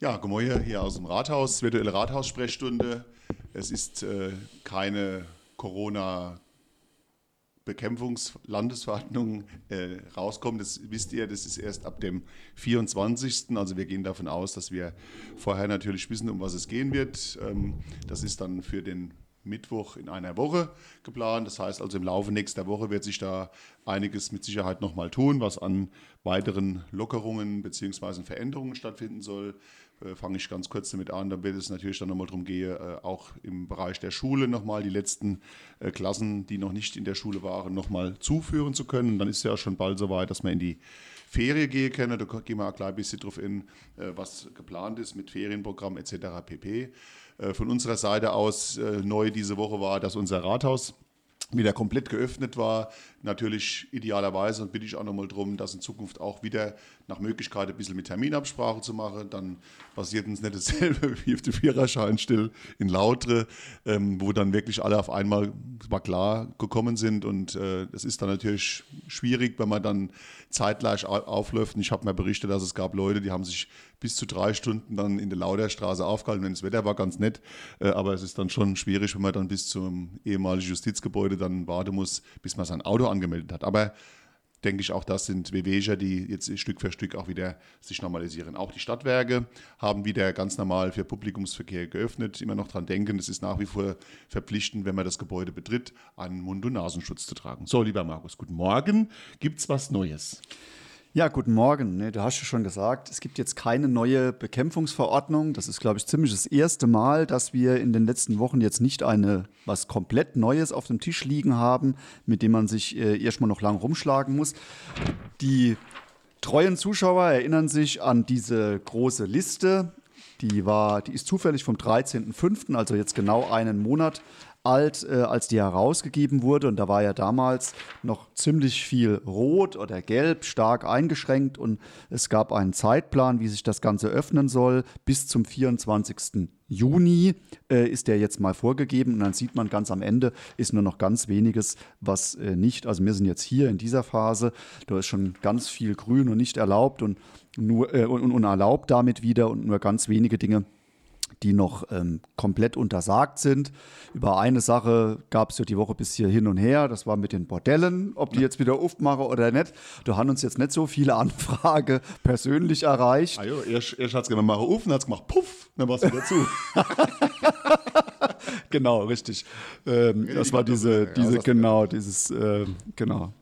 Ja, Gemäuer hier aus dem Rathaus, virtuelle Rathaussprechstunde. Es ist äh, keine Corona- Bekämpfungslandesverordnung äh, rauskommt. Das wisst ihr, das ist erst ab dem 24. Also wir gehen davon aus, dass wir vorher natürlich wissen, um was es gehen wird. Ähm, das ist dann für den Mittwoch in einer Woche geplant. Das heißt also im Laufe nächster Woche wird sich da einiges mit Sicherheit nochmal tun, was an weiteren Lockerungen bzw. Veränderungen stattfinden soll. Äh, Fange ich ganz kurz damit an, dann wird es natürlich dann nochmal darum gehen, äh, auch im Bereich der Schule nochmal die letzten äh, Klassen, die noch nicht in der Schule waren, nochmal zuführen zu können. Und dann ist ja schon bald soweit, dass wir in die Ferien gehen können. Da gehen wir auch gleich ein bisschen drauf in, was geplant ist mit Ferienprogramm etc. pp. Von unserer Seite aus neu diese Woche war, dass unser Rathaus wieder komplett geöffnet war. Natürlich idealerweise und bitte ich auch nochmal darum, das in Zukunft auch wieder nach Möglichkeit ein bisschen mit Terminabsprache zu machen. Dann passiert uns nicht dasselbe wie auf dem Viererschein still in Lautre, ähm, wo dann wirklich alle auf einmal war klar gekommen sind. Und äh, ist dann natürlich schwierig, wenn man dann zeitgleich aufläuft. Und ich habe mir berichtet, dass es gab Leute, die haben sich bis zu drei Stunden dann in der Lauderstraße aufgehalten. Wenn das Wetter war ganz nett, äh, aber es ist dann schon schwierig, wenn man dann bis zum ehemaligen Justizgebäude dann warten muss, bis man sein Auto angemeldet hat. Aber denke ich auch, das sind Wehwehcher, die jetzt Stück für Stück auch wieder sich normalisieren. Auch die Stadtwerke haben wieder ganz normal für Publikumsverkehr geöffnet. Immer noch dran denken, es ist nach wie vor verpflichtend, wenn man das Gebäude betritt, einen Mund- und Nasenschutz zu tragen. So, lieber Markus, guten Morgen. Gibt es was Neues? Ja, guten Morgen. Ne, du hast ja schon gesagt, es gibt jetzt keine neue Bekämpfungsverordnung. Das ist, glaube ich, ziemlich das erste Mal, dass wir in den letzten Wochen jetzt nicht eine was komplett Neues auf dem Tisch liegen haben, mit dem man sich äh, erstmal noch lang rumschlagen muss. Die treuen Zuschauer erinnern sich an diese große Liste. Die war, die ist zufällig vom 13.05., also jetzt genau einen Monat alt, äh, als die herausgegeben wurde. Und da war ja damals noch ziemlich viel rot oder gelb, stark eingeschränkt. Und es gab einen Zeitplan, wie sich das Ganze öffnen soll. Bis zum 24. Juni äh, ist der jetzt mal vorgegeben. Und dann sieht man ganz am Ende ist nur noch ganz weniges, was äh, nicht. Also wir sind jetzt hier in dieser Phase. Da ist schon ganz viel grün und nicht erlaubt und nur äh, und, und erlaubt damit wieder und nur ganz wenige Dinge die noch ähm, komplett untersagt sind. Über eine Sache gab es ja die Woche bis hier hin und her, das war mit den Bordellen, ob die jetzt wieder aufmachen oder nicht. Da haben uns jetzt nicht so viele Anfragen persönlich erreicht. Ah, jo, erst, erst hat es gemacht, machen auf, dann hat es gemacht, puff, dann war es wieder zu. genau, richtig. Ähm, das war diese, diese genau, dieses, äh, genau,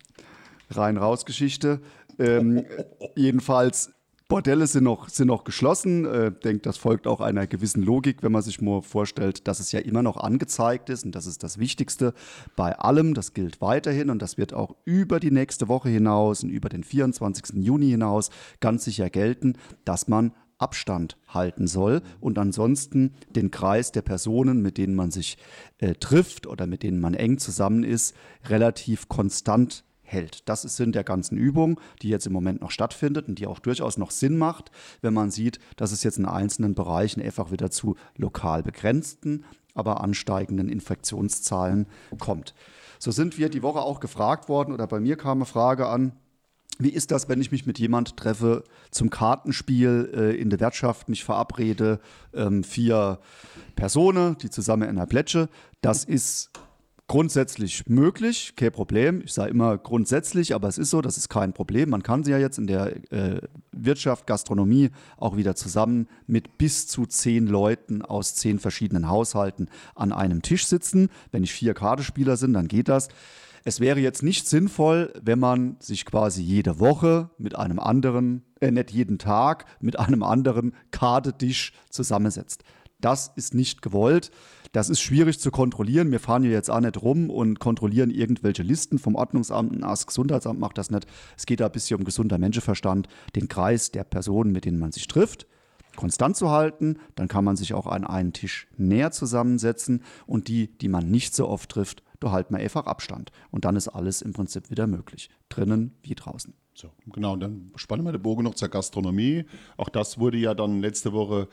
rein-raus-Geschichte. Ähm, jedenfalls Bordelle sind noch, sind noch geschlossen. Äh, denke, das folgt auch einer gewissen Logik, wenn man sich mal vorstellt, dass es ja immer noch angezeigt ist. Und das ist das Wichtigste bei allem. Das gilt weiterhin und das wird auch über die nächste Woche hinaus und über den 24. Juni hinaus ganz sicher gelten, dass man Abstand halten soll und ansonsten den Kreis der Personen, mit denen man sich äh, trifft oder mit denen man eng zusammen ist, relativ konstant hält. Das ist Sinn der ganzen Übung, die jetzt im Moment noch stattfindet und die auch durchaus noch Sinn macht, wenn man sieht, dass es jetzt in einzelnen Bereichen einfach wieder zu lokal begrenzten, aber ansteigenden Infektionszahlen kommt. So sind wir die Woche auch gefragt worden oder bei mir kam eine Frage an, wie ist das, wenn ich mich mit jemand treffe zum Kartenspiel äh, in der Wirtschaft, mich verabrede, ähm, vier Personen, die zusammen in einer Plätsche. Das ist grundsätzlich möglich, kein Problem. Ich sage immer grundsätzlich, aber es ist so, das ist kein Problem. Man kann sie ja jetzt in der äh, Wirtschaft, Gastronomie auch wieder zusammen mit bis zu zehn Leuten aus zehn verschiedenen Haushalten an einem Tisch sitzen. Wenn ich vier Kartespieler sind, dann geht das. Es wäre jetzt nicht sinnvoll, wenn man sich quasi jede Woche mit einem anderen, äh, nicht jeden Tag, mit einem anderen Kartetisch zusammensetzt. Das ist nicht gewollt. Das ist schwierig zu kontrollieren. Wir fahren hier jetzt auch nicht rum und kontrollieren irgendwelche Listen vom Ordnungsamt. Das Gesundheitsamt macht das nicht. Es geht da ein bisschen um gesunder Menschenverstand, den Kreis der Personen, mit denen man sich trifft, konstant zu halten. Dann kann man sich auch an einen Tisch näher zusammensetzen und die, die man nicht so oft trifft, da halten wir einfach Abstand. Und dann ist alles im Prinzip wieder möglich. Drinnen wie draußen. So, genau, und dann spannen wir den Bogen noch zur Gastronomie. Auch das wurde ja dann letzte Woche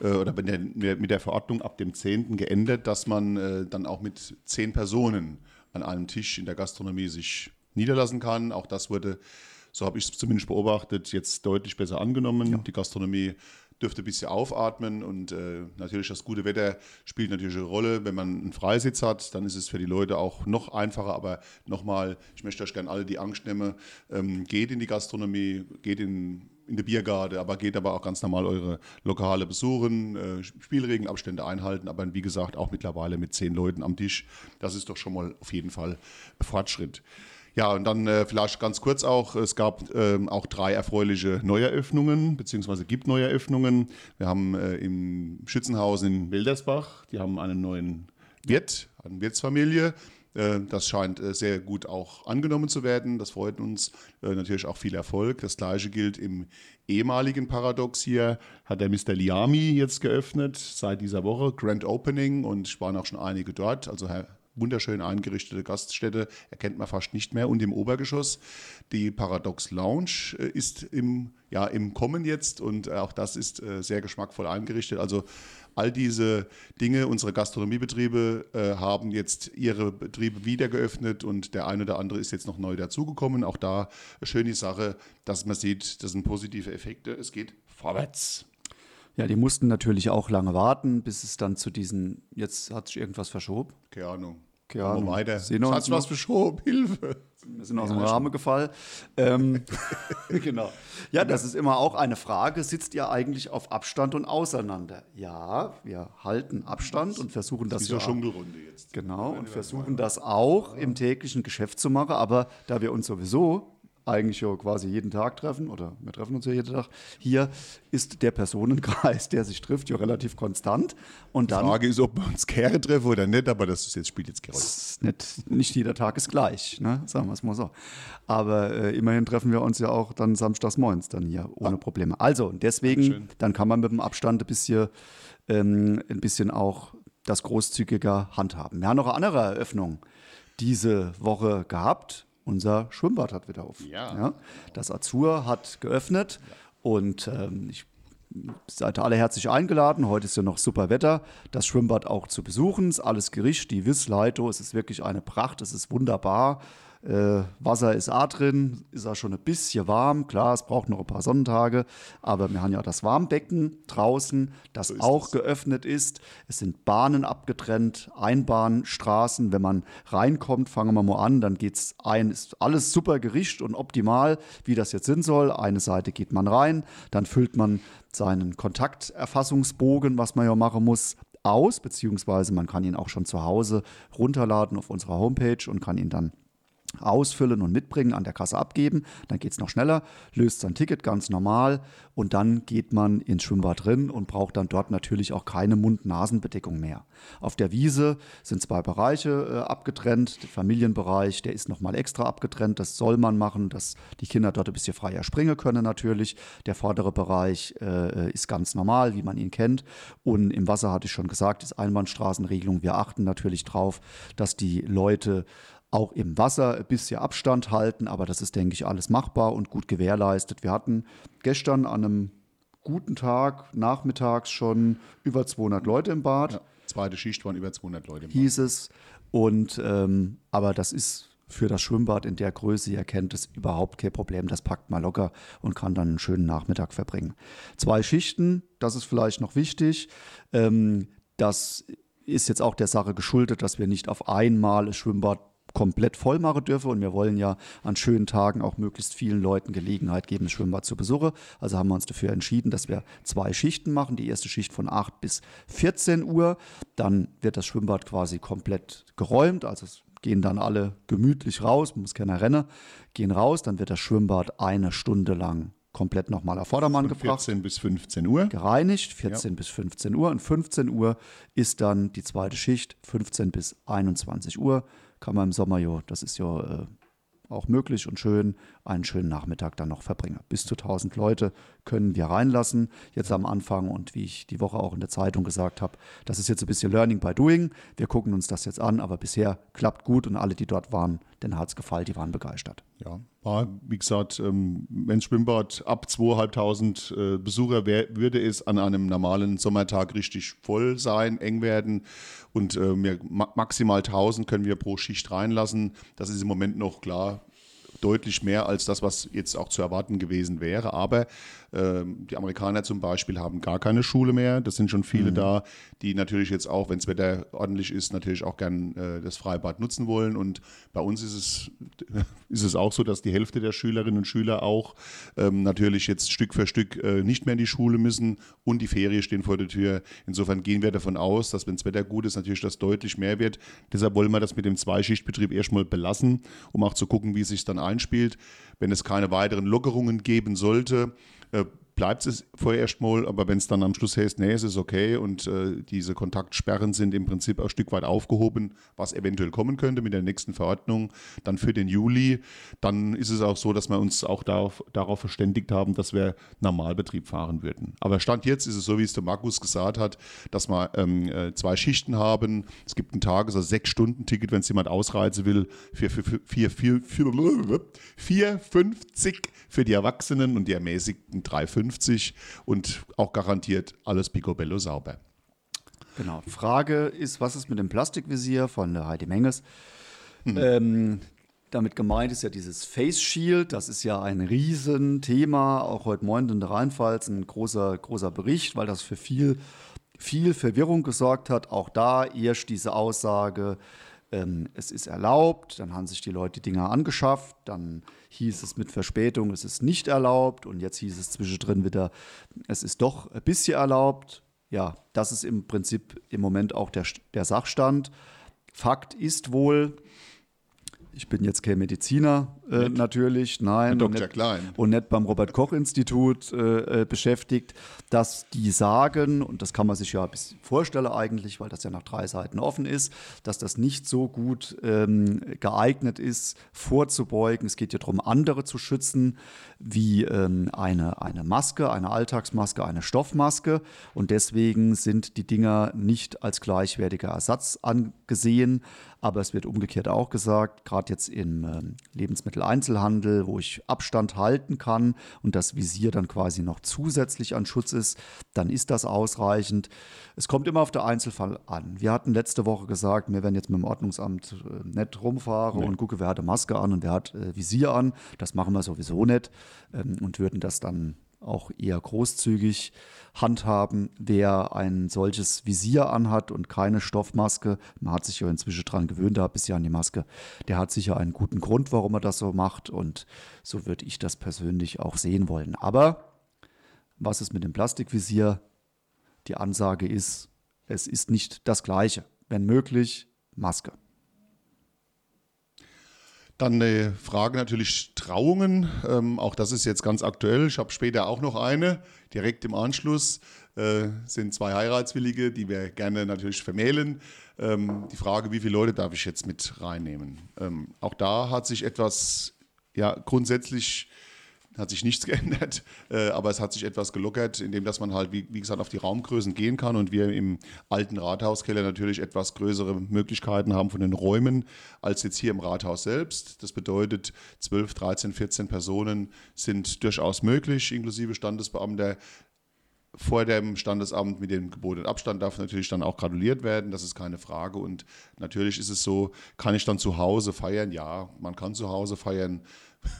äh, oder mit der, mit der, Verordnung ab dem 10. geändert, dass man äh, dann auch mit zehn Personen an einem Tisch in der Gastronomie sich niederlassen kann. Auch das wurde, so habe ich es zumindest beobachtet, jetzt deutlich besser angenommen. Ja. Die Gastronomie dürfte ein bisschen aufatmen und äh, natürlich das gute Wetter spielt natürlich eine Rolle. Wenn man einen Freisitz hat, dann ist es für die Leute auch noch einfacher. Aber nochmal, ich möchte euch gerne alle die Angst nehmen, ähm, geht in die Gastronomie, geht in in der Biergarde, aber geht aber auch ganz normal eure Lokale besuchen, äh, Spielregenabstände einhalten, aber wie gesagt auch mittlerweile mit zehn Leuten am Tisch. Das ist doch schon mal auf jeden Fall Fortschritt. Ja, und dann äh, vielleicht ganz kurz auch, es gab ähm, auch drei erfreuliche Neueröffnungen, beziehungsweise gibt Neueröffnungen. Wir haben äh, im Schützenhaus in Wildersbach, die haben einen neuen Wirt, eine Wirtsfamilie. Äh, das scheint äh, sehr gut auch angenommen zu werden. Das freut uns. Äh, natürlich auch viel Erfolg. Das gleiche gilt im ehemaligen Paradox hier. Hat der Mr. Liami jetzt geöffnet seit dieser Woche. Grand Opening und es waren auch schon einige dort. Also wunderschön eingerichtete Gaststätte, erkennt man fast nicht mehr. Und im Obergeschoss die Paradox Lounge ist im, ja, im Kommen jetzt und auch das ist sehr geschmackvoll eingerichtet. Also All diese Dinge, unsere Gastronomiebetriebe äh, haben jetzt ihre Betriebe wieder geöffnet und der eine oder andere ist jetzt noch neu dazugekommen. Auch da eine schöne Sache, dass man sieht, das sind positive Effekte. Es geht vorwärts. Ja, die mussten natürlich auch lange warten, bis es dann zu diesen, jetzt hat sich irgendwas verschoben. Keine Ahnung. Keine Ahnung. weiter. Sehen Hat sich was verschoben? Hilfe. Wir sind aus dem Rahmen gefallen. Ähm, genau. Ja, das ist immer auch eine Frage. Sitzt ihr eigentlich auf Abstand und auseinander? Ja, wir halten Abstand und versuchen das. ist ja Schunkelrunde jetzt. Genau, und versuchen das auch im täglichen Geschäft zu machen. Aber da wir uns sowieso eigentlich ja quasi jeden Tag treffen, oder wir treffen uns ja jeden Tag, hier ist der Personenkreis, der sich trifft, ja relativ konstant. Und dann, Die Frage ist, ob wir uns Kehre treffen oder nicht, aber das ist jetzt, spielt jetzt keine Rolle. Nicht, nicht jeder Tag ist gleich, ne? sagen wir es mal so. Aber äh, immerhin treffen wir uns ja auch dann samstags morgens dann hier ohne ah. Probleme. Also, deswegen, Dankeschön. dann kann man mit dem Abstand ein bisschen, ähm, ein bisschen auch das großzügiger handhaben. Wir haben noch eine andere Eröffnung diese Woche gehabt unser Schwimmbad hat wieder auf. Ja. ja das Azur hat geöffnet ja. und ähm, ich seid alle herzlich eingeladen. Heute ist ja noch super Wetter, das Schwimmbad auch zu besuchen. Es ist alles Gericht, die Wiss, Leito. Es ist wirklich eine Pracht, es ist wunderbar. Äh, Wasser ist auch drin, ist auch schon ein bisschen warm. Klar, es braucht noch ein paar Sonnentage, aber wir haben ja das Warmbecken draußen, das so auch das. geöffnet ist. Es sind Bahnen abgetrennt, Einbahnstraßen. Wenn man reinkommt, fangen wir mal an, dann geht es ein, ist alles super gericht und optimal, wie das jetzt sein soll. Eine Seite geht man rein, dann füllt man seinen Kontakterfassungsbogen, was man ja machen muss, aus, beziehungsweise man kann ihn auch schon zu Hause runterladen auf unserer Homepage und kann ihn dann ausfüllen und mitbringen, an der Kasse abgeben. Dann geht es noch schneller, löst sein Ticket ganz normal und dann geht man ins Schwimmbad drin und braucht dann dort natürlich auch keine Mund-Nasen-Bedeckung mehr. Auf der Wiese sind zwei Bereiche äh, abgetrennt. Der Familienbereich, der ist nochmal extra abgetrennt. Das soll man machen, dass die Kinder dort ein bisschen freier springen können natürlich. Der vordere Bereich äh, ist ganz normal, wie man ihn kennt. Und im Wasser hatte ich schon gesagt, ist Einbahnstraßenregelung. Wir achten natürlich darauf, dass die Leute auch im Wasser ein bisschen Abstand halten, aber das ist, denke ich, alles machbar und gut gewährleistet. Wir hatten gestern an einem guten Tag, nachmittags schon über 200 Leute im Bad. Ja, zweite Schicht waren über 200 Leute im Bad. Hieß es. Und, ähm, aber das ist für das Schwimmbad in der Größe, ihr kennt es, überhaupt kein Problem. Das packt man locker und kann dann einen schönen Nachmittag verbringen. Zwei Schichten, das ist vielleicht noch wichtig. Ähm, das ist jetzt auch der Sache geschuldet, dass wir nicht auf einmal das Schwimmbad komplett voll machen dürfe. Und wir wollen ja an schönen Tagen auch möglichst vielen Leuten Gelegenheit geben, das Schwimmbad zu besuchen. Also haben wir uns dafür entschieden, dass wir zwei Schichten machen. Die erste Schicht von 8 bis 14 Uhr. Dann wird das Schwimmbad quasi komplett geräumt. Also es gehen dann alle gemütlich raus, muss keiner rennen, gehen raus. Dann wird das Schwimmbad eine Stunde lang komplett nochmal auf Vordermann Von gebracht. 14 bis 15 Uhr. Gereinigt, 14 ja. bis 15 Uhr. Und 15 Uhr ist dann die zweite Schicht, 15 bis 21 Uhr kann man im Sommer, jo, das ist ja äh, auch möglich und schön, einen schönen Nachmittag dann noch verbringen. Bis zu 1000 Leute können wir reinlassen, jetzt am Anfang und wie ich die Woche auch in der Zeitung gesagt habe, das ist jetzt ein bisschen Learning by Doing. Wir gucken uns das jetzt an, aber bisher klappt gut und alle, die dort waren, denen hat es gefallen, die waren begeistert. Ja, war, wie gesagt, ähm, wenn Schwimmbad ab 2500 äh, Besucher wär, würde es an einem normalen Sommertag richtig voll sein, eng werden und äh, maximal 1000 können wir pro Schicht reinlassen. Das ist im Moment noch klar deutlich mehr als das, was jetzt auch zu erwarten gewesen wäre. Aber ähm, die Amerikaner zum Beispiel haben gar keine Schule mehr. Das sind schon viele mhm. da, die natürlich jetzt auch, wenn das Wetter ordentlich ist, natürlich auch gern äh, das Freibad nutzen wollen. Und bei uns ist es, ist es auch so, dass die Hälfte der Schülerinnen und Schüler auch ähm, natürlich jetzt Stück für Stück äh, nicht mehr in die Schule müssen und die Ferien stehen vor der Tür. Insofern gehen wir davon aus, dass wenn das Wetter gut ist, natürlich das deutlich mehr wird. Deshalb wollen wir das mit dem Zweischichtbetrieb erstmal belassen, um auch zu gucken, wie es sich dann einspielt. Wenn es keine weiteren Lockerungen geben sollte, äh, bleibt es vorerst mal, aber wenn es dann am Schluss heißt, nee, es ist okay und äh, diese Kontaktsperren sind im Prinzip ein Stück weit aufgehoben, was eventuell kommen könnte mit der nächsten Verordnung, dann für den Juli, dann ist es auch so, dass wir uns auch darauf, darauf verständigt haben, dass wir Normalbetrieb fahren würden. Aber Stand jetzt ist es so, wie es der Markus gesagt hat, dass wir ähm, äh, zwei Schichten haben. Es gibt ein Tages- also sechs Stunden Ticket, wenn es jemand ausreisen will, für, für, für, für, für, für, 4,50 für die Erwachsenen und die ermäßigten 3,50 und auch garantiert alles picobello sauber. Genau. Frage ist, was ist mit dem Plastikvisier von der Heidi Menges? Hm. Ähm, damit gemeint ist ja dieses Face Shield, das ist ja ein Riesenthema, auch heute Morgen in der Rheinpfalz ein großer, großer Bericht, weil das für viel, viel Verwirrung gesorgt hat. Auch da erst diese Aussage, ähm, es ist erlaubt, dann haben sich die Leute die Dinger angeschafft, dann hieß es mit Verspätung, es ist nicht erlaubt und jetzt hieß es zwischendrin wieder, es ist doch ein bisschen erlaubt. Ja, das ist im Prinzip im Moment auch der, der Sachstand. Fakt ist wohl, ich bin jetzt kein Mediziner äh, natürlich, nein. Dr. Und nicht, Klein. Und nicht beim Robert-Koch-Institut äh, äh, beschäftigt, dass die sagen, und das kann man sich ja ein bisschen vorstellen eigentlich, weil das ja nach drei Seiten offen ist, dass das nicht so gut ähm, geeignet ist, vorzubeugen. Es geht ja darum, andere zu schützen, wie ähm, eine, eine Maske, eine Alltagsmaske, eine Stoffmaske. Und deswegen sind die Dinger nicht als gleichwertiger Ersatz angesehen. Aber es wird umgekehrt auch gesagt, gerade jetzt im ähm, Lebensmitteleinzelhandel, wo ich Abstand halten kann und das Visier dann quasi noch zusätzlich an Schutz ist, dann ist das ausreichend. Es kommt immer auf den Einzelfall an. Wir hatten letzte Woche gesagt, wir werden jetzt mit dem Ordnungsamt äh, nicht rumfahren nee. und gucken, wer hat eine Maske an und wer hat äh, Visier an. Das machen wir sowieso nicht ähm, und würden das dann auch eher großzügig handhaben, wer ein solches Visier anhat und keine Stoffmaske. Man hat sich ja inzwischen daran gewöhnt, da bisher an die Maske. Der hat sicher einen guten Grund, warum er das so macht und so würde ich das persönlich auch sehen wollen. Aber was ist mit dem Plastikvisier? Die Ansage ist, es ist nicht das Gleiche. Wenn möglich, Maske. Dann eine Frage natürlich Trauungen. Ähm, auch das ist jetzt ganz aktuell. Ich habe später auch noch eine. Direkt im Anschluss äh, sind zwei Heiratswillige, die wir gerne natürlich vermählen. Ähm, die Frage, wie viele Leute darf ich jetzt mit reinnehmen? Ähm, auch da hat sich etwas ja, grundsätzlich hat sich nichts geändert, äh, aber es hat sich etwas gelockert, indem dass man halt, wie, wie, gesagt, auf die Raumgrößen gehen kann und wir im alten Rathauskeller natürlich etwas größere Möglichkeiten haben von den Räumen als jetzt hier im Rathaus selbst. Das bedeutet, 12, 13, 14 Personen sind durchaus möglich, inklusive Standesbeamter. Vor dem Standesamt mit dem gebotenen Abstand darf natürlich dann auch gratuliert werden, das ist keine Frage. Und natürlich ist es so, kann ich dann zu Hause feiern? Ja, man kann zu Hause feiern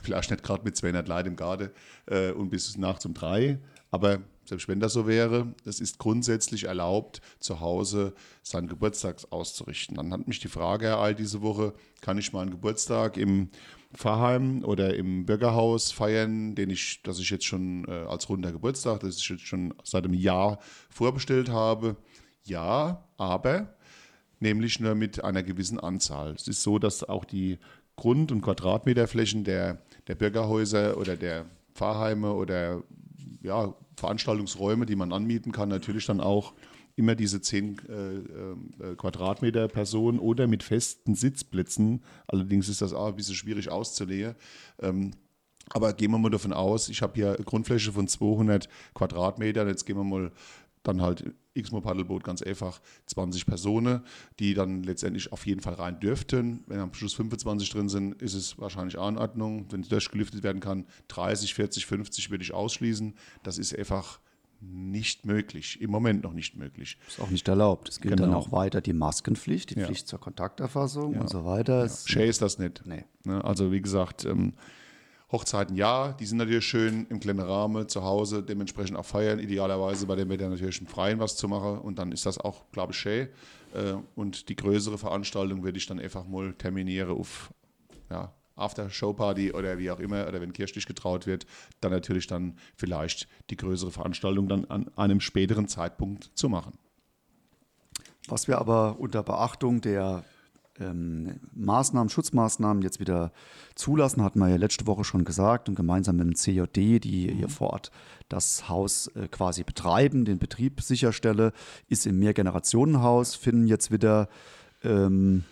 vielleicht nicht gerade mit 200 Leuten im Garten äh, und bis nachts um drei, aber selbst wenn das so wäre, es ist grundsätzlich erlaubt, zu Hause seinen Geburtstag auszurichten. Dann hat mich die Frage ereilt diese Woche, kann ich meinen Geburtstag im Pfarrheim oder im Bürgerhaus feiern, den ich, das ich jetzt schon äh, als runder Geburtstag, das ich jetzt schon seit einem Jahr vorbestellt habe? Ja, aber nämlich nur mit einer gewissen Anzahl. Es ist so, dass auch die Grund- und Quadratmeterflächen der, der Bürgerhäuser oder der Pfarrheime oder ja, Veranstaltungsräume, die man anmieten kann, natürlich dann auch immer diese 10 äh, äh, Quadratmeter Person oder mit festen Sitzplätzen. Allerdings ist das auch ein bisschen schwierig auszulegen. Ähm, aber gehen wir mal davon aus, ich habe hier Grundfläche von 200 Quadratmetern. Jetzt gehen wir mal dann halt X-Mo Paddelboot ganz einfach 20 Personen, die dann letztendlich auf jeden Fall rein dürften. Wenn am Schluss 25 drin sind, ist es wahrscheinlich auch in Ordnung. Wenn es durchgelüftet werden kann, 30, 40, 50 würde ich ausschließen. Das ist einfach nicht möglich, im Moment noch nicht möglich. Ist auch nicht erlaubt. Es gilt genau. dann auch weiter die Maskenpflicht, die ja. Pflicht zur Kontakterfassung ja. und so weiter. Ja. Share ist das nicht. Nee. Ne, also wie gesagt, ähm, Hochzeiten ja, die sind natürlich schön im kleinen Rahmen zu Hause, dementsprechend auch feiern, idealerweise bei dem Wetter natürlich im Freien was zu machen und dann ist das auch, glaube ich, schön. Äh, und die größere Veranstaltung würde ich dann einfach mal terminieren auf ja, After-Show-Party oder wie auch immer, oder wenn kirchlich getraut wird, dann natürlich dann vielleicht die größere Veranstaltung dann an einem späteren Zeitpunkt zu machen. Was wir aber unter Beachtung der ähm, Maßnahmen, Schutzmaßnahmen jetzt wieder zulassen, hatten wir ja letzte Woche schon gesagt und gemeinsam mit dem CJD, die hier vor Ort das Haus äh, quasi betreiben, den Betrieb sicherstelle, ist im Mehrgenerationenhaus, finden jetzt wieder ähm,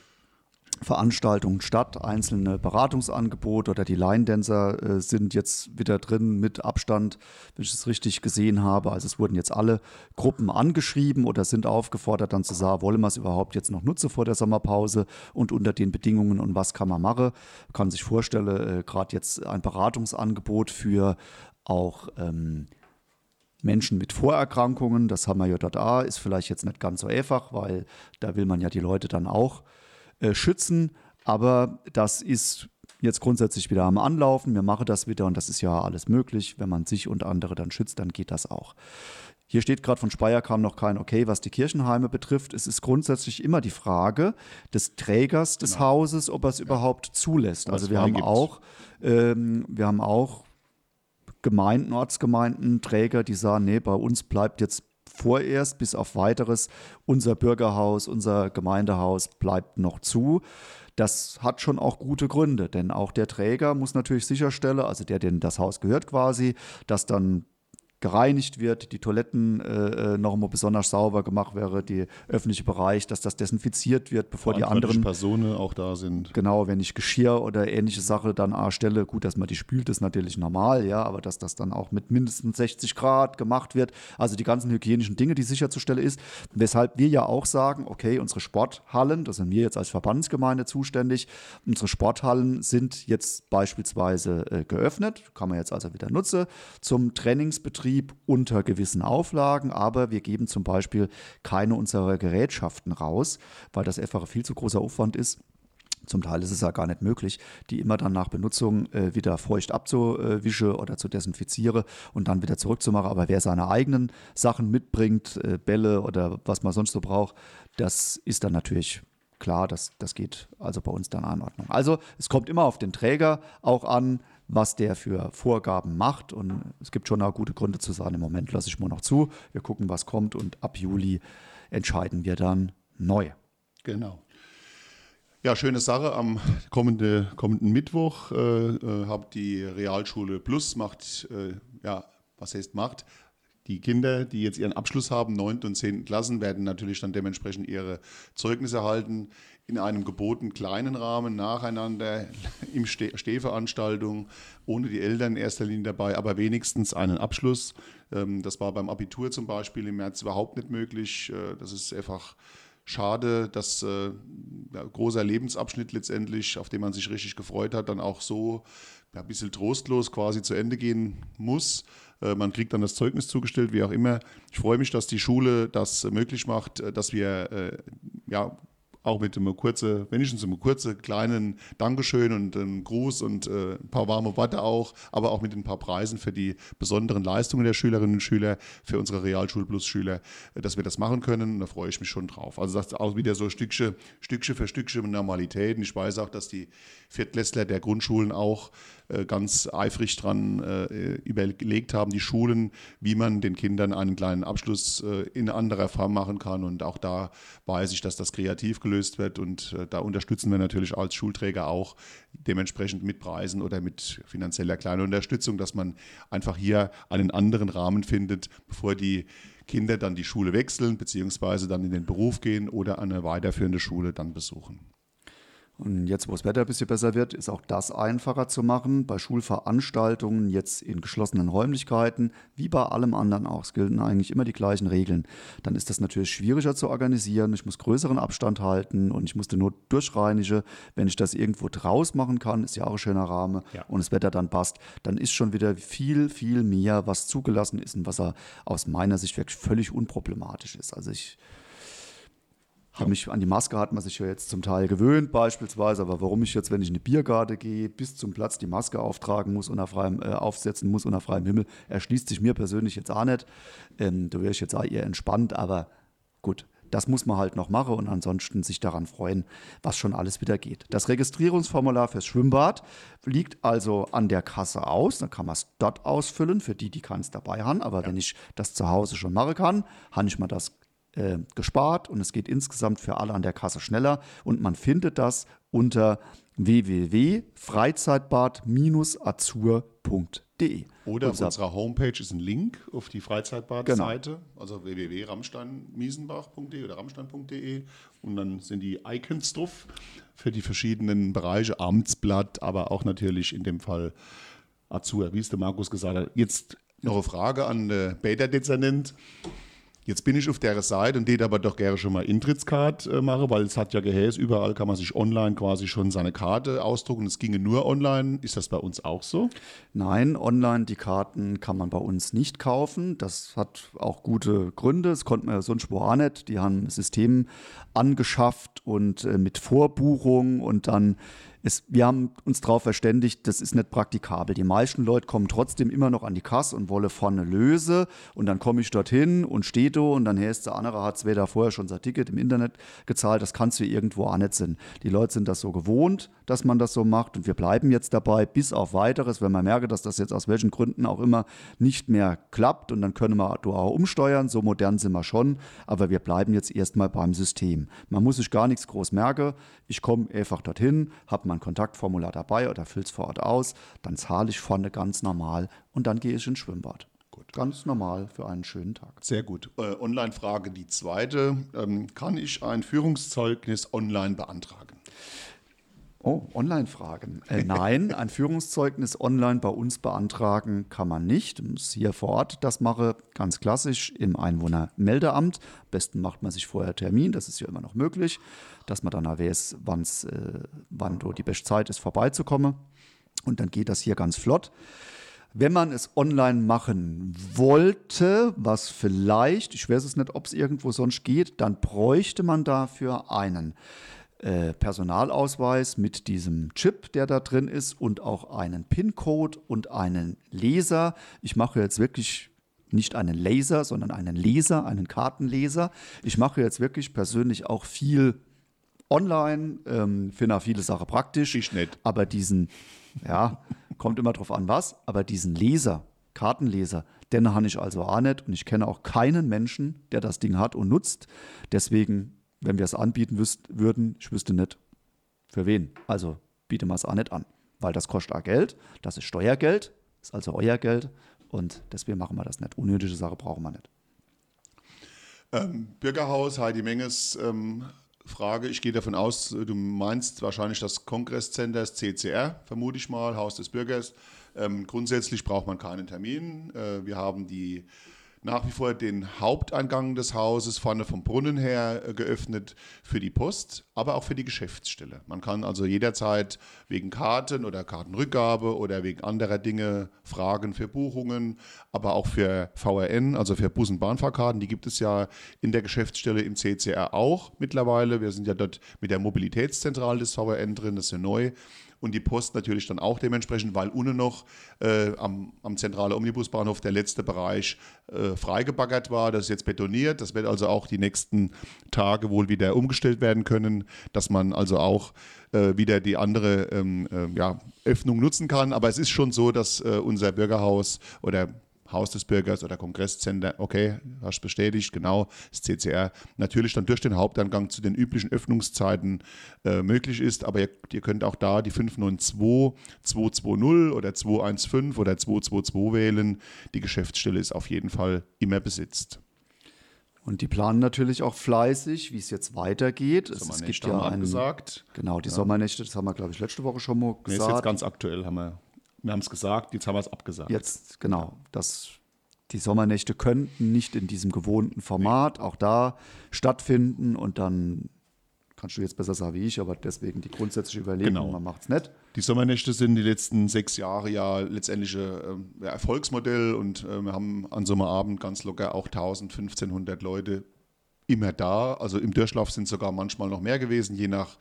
Veranstaltungen statt, einzelne Beratungsangebote oder die Line Dancer äh, sind jetzt wieder drin mit Abstand, wenn ich es richtig gesehen habe. Also es wurden jetzt alle Gruppen angeschrieben oder sind aufgefordert, dann zu sagen, wollen wir es überhaupt jetzt noch nutzen vor der Sommerpause und unter den Bedingungen und was kann man machen. Kann sich vorstellen, äh, gerade jetzt ein Beratungsangebot für auch ähm, Menschen mit Vorerkrankungen, das haben wir ja dort ist vielleicht jetzt nicht ganz so einfach, weil da will man ja die Leute dann auch äh, schützen. Aber das ist jetzt grundsätzlich wieder am Anlaufen. Wir machen das wieder und das ist ja alles möglich. Wenn man sich und andere dann schützt, dann geht das auch. Hier steht gerade von Speyer kam noch kein Okay, was die Kirchenheime betrifft. Es ist grundsätzlich immer die Frage des Trägers des genau. Hauses, ob er es ja. überhaupt zulässt. Also wir haben auch, ähm, wir haben auch Gemeinden, Ortsgemeinden, Träger, die sagen, nee, bei uns bleibt jetzt vorerst bis auf weiteres unser Bürgerhaus, unser Gemeindehaus bleibt noch zu. Das hat schon auch gute Gründe, denn auch der Träger muss natürlich sicherstellen, also der, dem das Haus gehört quasi, dass dann gereinigt wird, die Toiletten äh, äh noch mal besonders sauber gemacht wäre, der öffentliche Bereich, dass das desinfiziert wird, bevor die anderen Personen auch da sind. Genau, wenn ich Geschirr oder ähnliche Sache dann A stelle, gut, dass man die spült, ist natürlich normal, ja, aber dass das dann auch mit mindestens 60 Grad gemacht wird, also die ganzen hygienischen Dinge, die sicherzustellen ist, weshalb wir ja auch sagen, okay, unsere Sporthallen, das sind wir jetzt als Verbandsgemeinde zuständig, unsere Sporthallen sind jetzt beispielsweise äh, geöffnet, kann man jetzt also wieder nutzen zum Trainingsbetrieb Betrieb unter gewissen Auflagen, aber wir geben zum Beispiel keine unserer Gerätschaften raus, weil das einfach viel zu großer Aufwand ist. Zum Teil ist es ja gar nicht möglich, die immer dann nach Benutzung äh, wieder feucht abzuwischen oder zu desinfizieren und dann wieder zurückzumachen. Aber wer seine eigenen Sachen mitbringt, äh, Bälle oder was man sonst so braucht, das ist dann natürlich klar, das, das geht also bei uns dann in Ordnung. Also es kommt immer auf den Träger auch an, was der für Vorgaben macht. Und es gibt schon auch gute Gründe zu sagen, im Moment lasse ich mal noch zu. Wir gucken, was kommt und ab Juli entscheiden wir dann neu. Genau. Ja, schöne Sache. Am kommende, kommenden Mittwoch äh, äh, hat die Realschule Plus macht, äh, ja, was heißt macht, die Kinder, die jetzt ihren Abschluss haben, 9. und 10. Klassen, werden natürlich dann dementsprechend ihre Zeugnisse erhalten in einem geboten kleinen Rahmen nacheinander im Ste Stehveranstaltung, ohne die Eltern in erster Linie dabei, aber wenigstens einen Abschluss. Ähm, das war beim Abitur zum Beispiel im März überhaupt nicht möglich. Äh, das ist einfach schade, dass äh, ein großer Lebensabschnitt letztendlich, auf den man sich richtig gefreut hat, dann auch so ja, ein bisschen trostlos quasi zu Ende gehen muss. Äh, man kriegt dann das Zeugnis zugestellt, wie auch immer. Ich freue mich, dass die Schule das möglich macht, dass wir ja, auch mit einem kurzen, wenigstens einem kurzen kleinen Dankeschön und einem Gruß und äh, ein paar warme Worte auch, aber auch mit ein paar Preisen für die besonderen Leistungen der Schülerinnen und Schüler, für unsere Realschul-Plus-Schüler, äh, dass wir das machen können. Da freue ich mich schon drauf. Also das ist auch wieder so Stückchen, Stückchen für Stückchen Normalität. Und ich weiß auch, dass die Viertklässler der Grundschulen auch ganz eifrig dran äh, überlegt haben, die Schulen, wie man den Kindern einen kleinen Abschluss äh, in anderer Form machen kann. Und auch da weiß ich, dass das kreativ gelöst wird. Und da unterstützen wir natürlich als Schulträger auch dementsprechend mit Preisen oder mit finanzieller kleiner Unterstützung, dass man einfach hier einen anderen Rahmen findet, bevor die Kinder dann die Schule wechseln, beziehungsweise dann in den Beruf gehen oder eine weiterführende Schule dann besuchen. Und jetzt, wo das Wetter ein bisschen besser wird, ist auch das einfacher zu machen. Bei Schulveranstaltungen, jetzt in geschlossenen Räumlichkeiten, wie bei allem anderen auch. Es gelten eigentlich immer die gleichen Regeln. Dann ist das natürlich schwieriger zu organisieren. Ich muss größeren Abstand halten und ich muss den Not durchreinigen. Wenn ich das irgendwo draus machen kann, ist ja auch ein schöner Rahmen ja. und das Wetter dann passt, dann ist schon wieder viel, viel mehr, was zugelassen ist und was aus meiner Sicht wirklich völlig unproblematisch ist. Also ich habe mich an die Maske hat man sich ja jetzt zum Teil gewöhnt beispielsweise, aber warum ich jetzt, wenn ich in eine Biergarde gehe, bis zum Platz die Maske auftragen muss, unter freiem, äh, aufsetzen muss unter freiem Himmel, erschließt sich mir persönlich jetzt auch nicht. Ähm, da wäre ich jetzt auch eher entspannt, aber gut, das muss man halt noch machen und ansonsten sich daran freuen, was schon alles wieder geht. Das Registrierungsformular fürs Schwimmbad liegt also an der Kasse aus. Dann kann man es dort ausfüllen, für die, die keins dabei haben. Aber ja. wenn ich das zu Hause schon machen kann, habe ich mal das äh, gespart und es geht insgesamt für alle an der Kasse schneller und man findet das unter www.freizeitbad-azur.de. Oder auf unserer Homepage ist ein Link auf die Freizeitbad-Seite, genau. also www.ramstein-miesenbach.de oder ramstein.de und dann sind die Icons drauf für die verschiedenen Bereiche, Amtsblatt, aber auch natürlich in dem Fall Azur, wie es der Markus gesagt hat. Jetzt noch eine Frage an den Beta-Dezernent. Jetzt bin ich auf der Seite und die aber doch gerne schon mal Intrittskarte äh, machen, weil es hat ja Gehäß, überall kann man sich online quasi schon seine Karte ausdrucken. Es ginge nur online. Ist das bei uns auch so? Nein, online die Karten kann man bei uns nicht kaufen. Das hat auch gute Gründe. Das konnte man ja sonst auch nicht. Die haben ein System angeschafft und äh, mit Vorbuchung und dann es, wir haben uns darauf verständigt, das ist nicht praktikabel. Die meisten Leute kommen trotzdem immer noch an die Kasse und wollen vorne Löse und dann komme ich dorthin und stehe da und dann heißt der andere hat zwei da vorher schon sein Ticket im Internet gezahlt. Das kannst du irgendwo auch nicht sein. Die Leute sind das so gewohnt, dass man das so macht und wir bleiben jetzt dabei bis auf weiteres, wenn man merke, dass das jetzt aus welchen Gründen auch immer nicht mehr klappt und dann können wir da auch umsteuern. So modern sind wir schon, aber wir bleiben jetzt erstmal beim System. Man muss sich gar nichts groß merken. Ich komme einfach dorthin, habe mein Kontaktformular dabei oder fülle es vor Ort aus, dann zahle ich vorne ganz normal und dann gehe ich ins Schwimmbad. Gut. Ganz normal für einen schönen Tag. Sehr gut. Äh, Online-Frage die zweite. Ähm, kann ich ein Führungszeugnis online beantragen? Oh, Online-Fragen. Äh, nein, ein Führungszeugnis online bei uns beantragen kann man nicht. Ich muss hier vor Ort das mache, ganz klassisch im Einwohnermeldeamt. Am besten macht man sich vorher Termin, das ist ja immer noch möglich, dass man dann weiß, wann's, äh, wann die beste Zeit ist, vorbeizukommen. Und dann geht das hier ganz flott. Wenn man es online machen wollte, was vielleicht, ich weiß es nicht, ob es irgendwo sonst geht, dann bräuchte man dafür einen äh, Personalausweis mit diesem Chip, der da drin ist und auch einen PIN-Code und einen Leser. Ich mache jetzt wirklich nicht einen Laser, sondern einen Leser, einen Kartenleser. Ich mache jetzt wirklich persönlich auch viel online, ähm, finde auch viele Sachen praktisch. Ich nicht. Aber diesen, ja, kommt immer drauf an, was, aber diesen Leser, Kartenleser, den habe ich also auch nicht und ich kenne auch keinen Menschen, der das Ding hat und nutzt. Deswegen wenn wir es anbieten wüsst, würden, ich wüsste nicht, für wen. Also biete mal es auch nicht an, weil das kostet auch Geld, das ist Steuergeld, ist also euer Geld und deswegen machen wir das nicht. Unnötige Sache brauchen wir nicht. Ähm, Bürgerhaus, Heidi Menges ähm, Frage. Ich gehe davon aus, du meinst wahrscheinlich das Kongresscenter, das CCR, vermute ich mal, Haus des Bürgers. Ähm, grundsätzlich braucht man keinen Termin. Äh, wir haben die nach wie vor den Haupteingang des Hauses vorne vom Brunnen her äh, geöffnet für die Post, aber auch für die Geschäftsstelle. Man kann also jederzeit wegen Karten oder Kartenrückgabe oder wegen anderer Dinge fragen für Buchungen, aber auch für VRN, also für Bus- und Bahnfahrkarten. Die gibt es ja in der Geschäftsstelle im CCR auch mittlerweile. Wir sind ja dort mit der Mobilitätszentrale des VRN drin, das ist ja neu und die Post natürlich dann auch dementsprechend, weil unten noch äh, am, am zentralen Omnibusbahnhof der letzte Bereich äh, freigebaggert war. Das ist jetzt betoniert. Das wird also auch die nächsten Tage wohl wieder umgestellt werden können, dass man also auch äh, wieder die andere ähm, äh, ja, Öffnung nutzen kann. Aber es ist schon so, dass äh, unser Bürgerhaus oder Haus des Bürgers oder Kongresscenter, okay, hast bestätigt, genau, das CCR, natürlich dann durch den Haupteingang zu den üblichen Öffnungszeiten äh, möglich ist, aber ihr, ihr, könnt auch da die 592 220 oder 215 oder 222 wählen. Die Geschäftsstelle ist auf jeden Fall immer besitzt. Und die planen natürlich auch fleißig, wie es jetzt weitergeht. Es, es gibt ja einen, gesagt. Genau, die ja. Sommernächte, das haben wir, glaube ich, letzte Woche schon mal gesagt. Nee, ist jetzt ganz aktuell, haben wir, wir haben es gesagt, jetzt haben wir es abgesagt. Jetzt, genau, das, die Sommernächte könnten nicht in diesem gewohnten Format auch da stattfinden und dann kannst du jetzt besser sagen wie ich, aber deswegen die grundsätzliche Überlegung, genau. man macht es nicht. Die Sommernächte sind die letzten sechs Jahre ja letztendlich ein äh, Erfolgsmodell und äh, wir haben an Sommerabend ganz locker auch 1000, 1500 Leute immer da. Also im Durchlauf sind sogar manchmal noch mehr gewesen, je nach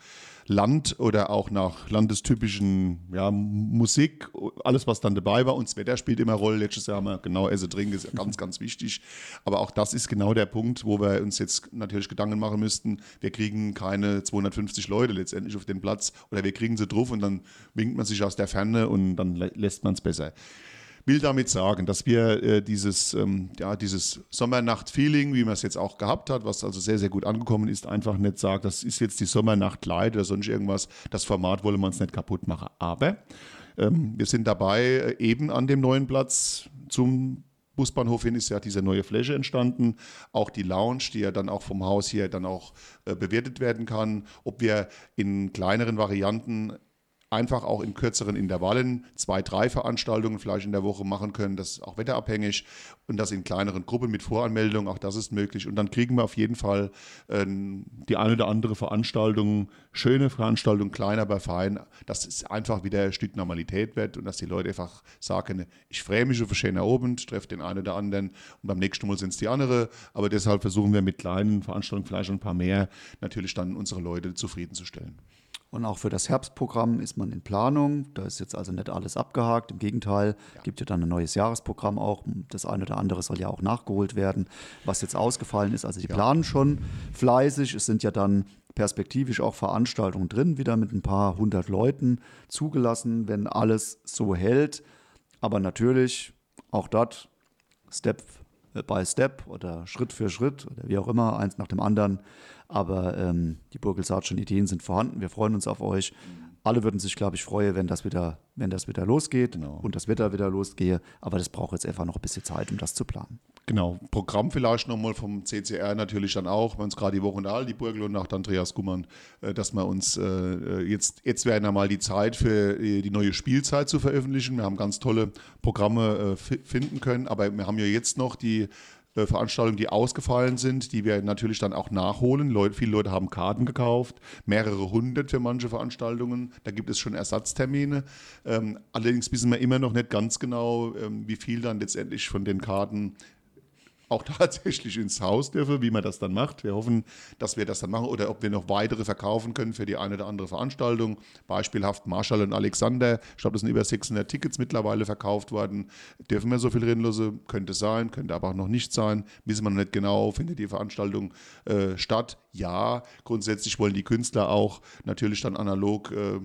Land oder auch nach landestypischen ja, Musik, alles was dann dabei war. Und das Wetter spielt immer Rolle. Letztes Jahr haben wir genau Essen trinken, ist ganz, ganz wichtig. Aber auch das ist genau der Punkt, wo wir uns jetzt natürlich Gedanken machen müssten. Wir kriegen keine 250 Leute letztendlich auf den Platz oder wir kriegen sie drauf und dann winkt man sich aus der Ferne und dann lässt man es besser will damit sagen, dass wir äh, dieses, ähm, ja, dieses Sommernacht-Feeling, wie man es jetzt auch gehabt hat, was also sehr, sehr gut angekommen ist, einfach nicht sagen, das ist jetzt die Sommernacht Light oder sonst irgendwas. Das Format wollen wir uns nicht kaputt machen. Aber ähm, wir sind dabei, äh, eben an dem neuen Platz zum Busbahnhof hin ist ja diese neue Fläche entstanden, auch die Lounge, die ja dann auch vom Haus hier dann auch äh, bewertet werden kann, ob wir in kleineren Varianten einfach auch in kürzeren Intervallen zwei, drei Veranstaltungen vielleicht in der Woche machen können. Das ist auch wetterabhängig und das in kleineren Gruppen mit Voranmeldung, auch das ist möglich. Und dann kriegen wir auf jeden Fall äh, die eine oder andere Veranstaltung, schöne Veranstaltung, klein, aber fein, dass es einfach wieder ein Stück Normalität wird und dass die Leute einfach sagen, ich freue mich auf einen schönen Abend, treffe den einen oder anderen und beim nächsten Mal sind es die andere. Aber deshalb versuchen wir mit kleinen Veranstaltungen vielleicht ein paar mehr natürlich dann unsere Leute zufriedenzustellen. Und auch für das Herbstprogramm ist man in Planung. Da ist jetzt also nicht alles abgehakt. Im Gegenteil, ja. gibt ja dann ein neues Jahresprogramm auch. Das eine oder andere soll ja auch nachgeholt werden, was jetzt ausgefallen ist. Also die ja. planen schon fleißig. Es sind ja dann perspektivisch auch Veranstaltungen drin, wieder mit ein paar hundert Leuten zugelassen, wenn alles so hält. Aber natürlich auch dort Step by Step oder Schritt für Schritt oder wie auch immer, eins nach dem anderen aber ähm, die Burgelsartschen Ideen sind vorhanden. Wir freuen uns auf euch. Alle würden sich, glaube ich, freuen, wenn das wieder, wenn das wieder losgeht genau. und das Wetter wieder losgehe. Aber das braucht jetzt einfach noch ein bisschen Zeit, um das zu planen. Genau, Programm vielleicht nochmal vom CCR natürlich dann auch, wenn uns gerade die Woche unterhalten, die Burgel und auch Andreas Gummern, äh, dass wir uns äh, jetzt, jetzt wäre mal die Zeit für äh, die neue Spielzeit zu veröffentlichen. Wir haben ganz tolle Programme finden können, aber wir haben ja jetzt noch die äh, Veranstaltungen, die ausgefallen sind, die wir natürlich dann auch nachholen. Leute, viele Leute haben Karten gekauft, mehrere hundert für manche Veranstaltungen. Da gibt es schon Ersatztermine. Ähm, allerdings wissen wir immer noch nicht ganz genau, ähm, wie viel dann letztendlich von den Karten auch tatsächlich ins Haus dürfen, wie man das dann macht. Wir hoffen, dass wir das dann machen oder ob wir noch weitere verkaufen können für die eine oder andere Veranstaltung. Beispielhaft Marshall und Alexander. Ich glaube, das sind über 600 Tickets mittlerweile verkauft worden. Dürfen wir so viel Rennlose? Könnte sein, könnte aber auch noch nicht sein. Wissen wir noch nicht genau, findet die Veranstaltung äh, statt? Ja, grundsätzlich wollen die Künstler auch natürlich dann analog äh,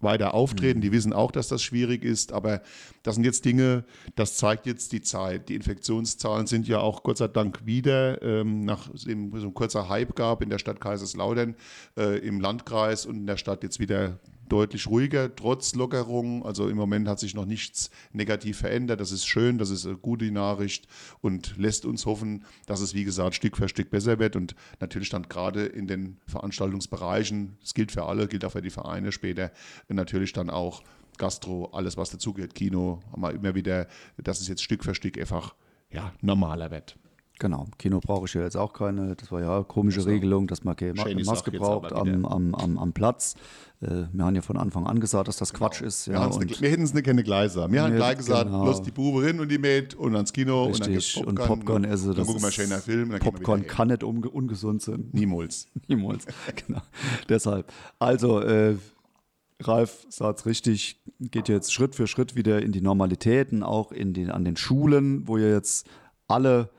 weiter auftreten. Mhm. Die wissen auch, dass das schwierig ist, aber das sind jetzt Dinge, das zeigt jetzt die Zeit. Die Infektionszahlen sind ja auch Gott sei Dank wieder, ähm, es so ein kurzer Hype gab in der Stadt Kaiserslautern, äh, im Landkreis und in der Stadt jetzt wieder deutlich ruhiger, trotz Lockerung. Also im Moment hat sich noch nichts negativ verändert. Das ist schön, das ist eine gute Nachricht und lässt uns hoffen, dass es, wie gesagt, Stück für Stück besser wird. Und natürlich dann gerade in den Veranstaltungsbereichen, das gilt für alle, gilt auch für die Vereine später, natürlich dann auch Gastro, alles was dazugehört, Kino, haben wir immer wieder, dass es jetzt Stück für Stück einfach ja, normaler wird. Genau, Kino brauche ich ja jetzt auch keine. Das war ja eine komische also, Regelung, dass man keine Maske braucht am, am, am, am Platz. Äh, wir haben ja von Anfang an gesagt, dass das genau. Quatsch ist. Ja, wir, wir hätten es nicht keine Gleiser. Wir haben gleich gesagt, genau. bloß die Bube rein und die Mäd und ans Kino Richtig. und dann Popcorn. Und Popcorn essen. Dann gucken wir schöner Film. Popcorn kann nicht ungesund sein. Niemals. Niemals, genau. Deshalb. Also, äh, Ralf sagt es richtig, geht jetzt Schritt für Schritt wieder in die Normalitäten, auch in den, an den Schulen, wo ihr jetzt alle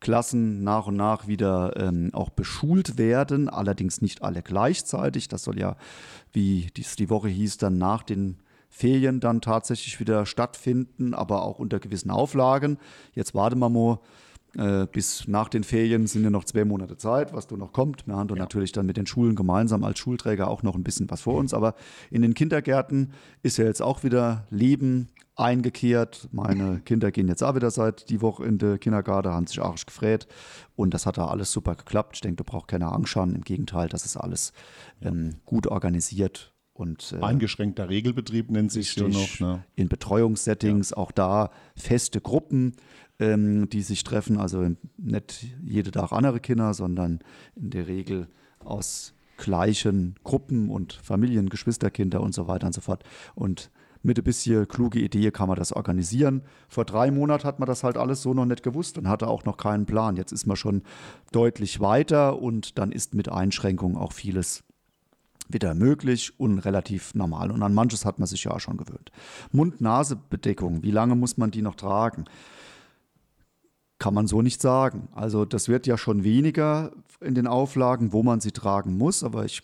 Klassen nach und nach wieder ähm, auch beschult werden, allerdings nicht alle gleichzeitig. Das soll ja, wie dies die Woche hieß, dann nach den Ferien dann tatsächlich wieder stattfinden, aber auch unter gewissen Auflagen. Jetzt warten wir mal, Äh, bis nach den Ferien sind ja noch zwei Monate Zeit, was du noch kommt. Wir haben ja. natürlich dann mit den Schulen gemeinsam als Schulträger auch noch ein bisschen was vor uns. Aber in den Kindergärten ist ja jetzt auch wieder Leben eingekehrt. Meine Kinder gehen jetzt auch wieder seit die Woche in den Kindergarten, haben sich arsch gefräht. Und das hat da alles super geklappt. Ich denke, du brauchst keine Angst haben. Im Gegenteil, das ist alles ähm, gut organisiert. Und, äh, Eingeschränkter Regelbetrieb nennt sich so noch. Ne? In Betreuungssettings, ja. auch da feste Gruppen ähm, die sich treffen. Also nicht jede Tag andere Kinder, sondern in der Regel aus gleichen Gruppen und Familien, Geschwisterkinder und so weiter und so fort. Und mit ein bisschen kluge Idee kann man das organisieren. Vor drei Monaten hat man das halt alles so noch nicht gewusst und hatte auch noch keinen Plan. Jetzt ist man schon deutlich weiter und dann ist mit Einschränkungen auch vieles wieder möglich und relativ normal. Und an manches hat man sich ja auch schon gewöhnt. Mund-Nase-Bedeckung, wie lange muss man die noch tragen? Kann man so nicht sagen. Also das wird ja schon weniger in den Auflagen, wo man sie tragen muss, aber ich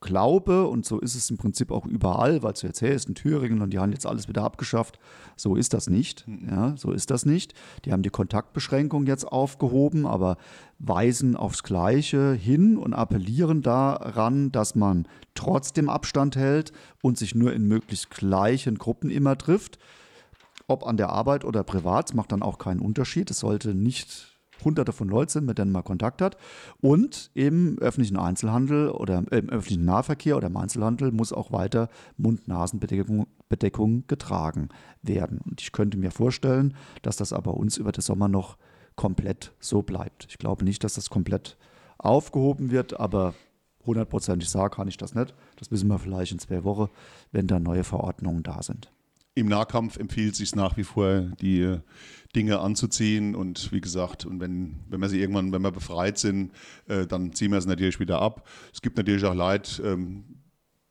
glaube, und so ist es im Prinzip auch überall, weil du erzählst, in Thüringen und die haben jetzt alles wieder abgeschafft, so ist das nicht. Mhm. Ja, so ist das nicht. Die haben die Kontaktbeschränkung jetzt aufgehoben, aber weisen aufs Gleiche hin und appellieren daran, dass man trotzdem Abstand hält und sich nur in möglichst gleichen Gruppen immer trifft ob an der Arbeit oder privat, macht dann auch keinen Unterschied. Es sollte nicht hunderte von Leuten sind, mit denen man Kontakt hat. Und im öffentlichen Einzelhandel oder im öffentlichen Nahverkehr oder im Einzelhandel muss auch weiter Mund-Nasen-Bedeckung getragen werden. Und ich könnte mir vorstellen, dass das aber uns über den Sommer noch komplett so bleibt. Ich glaube nicht, dass das komplett aufgehoben wird, aber hundertprozentig sagen kann ich das nicht. Das wissen wir vielleicht in zwei Wochen, wenn da neue Verordnungen da sind im Nahkampf empfiehlt sich nach wie vor, die äh, Dinge anzuziehen. Und wie gesagt, und wenn, wenn wir sie irgendwann, wenn wir befreit sind, äh, dann ziehen wir es natürlich wieder ab. Es gibt natürlich auch Leid, ähm,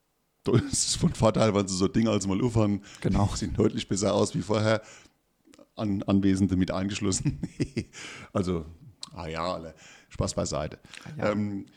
das ist von Vorteil, weil sie so Dinge als mal ufern. Genau. Sehen deutlich besser aus wie vorher. An, Anwesende mit eingeschlossen. also, ah ja, alle. Spaß beiseite. Ah ja. Ähm,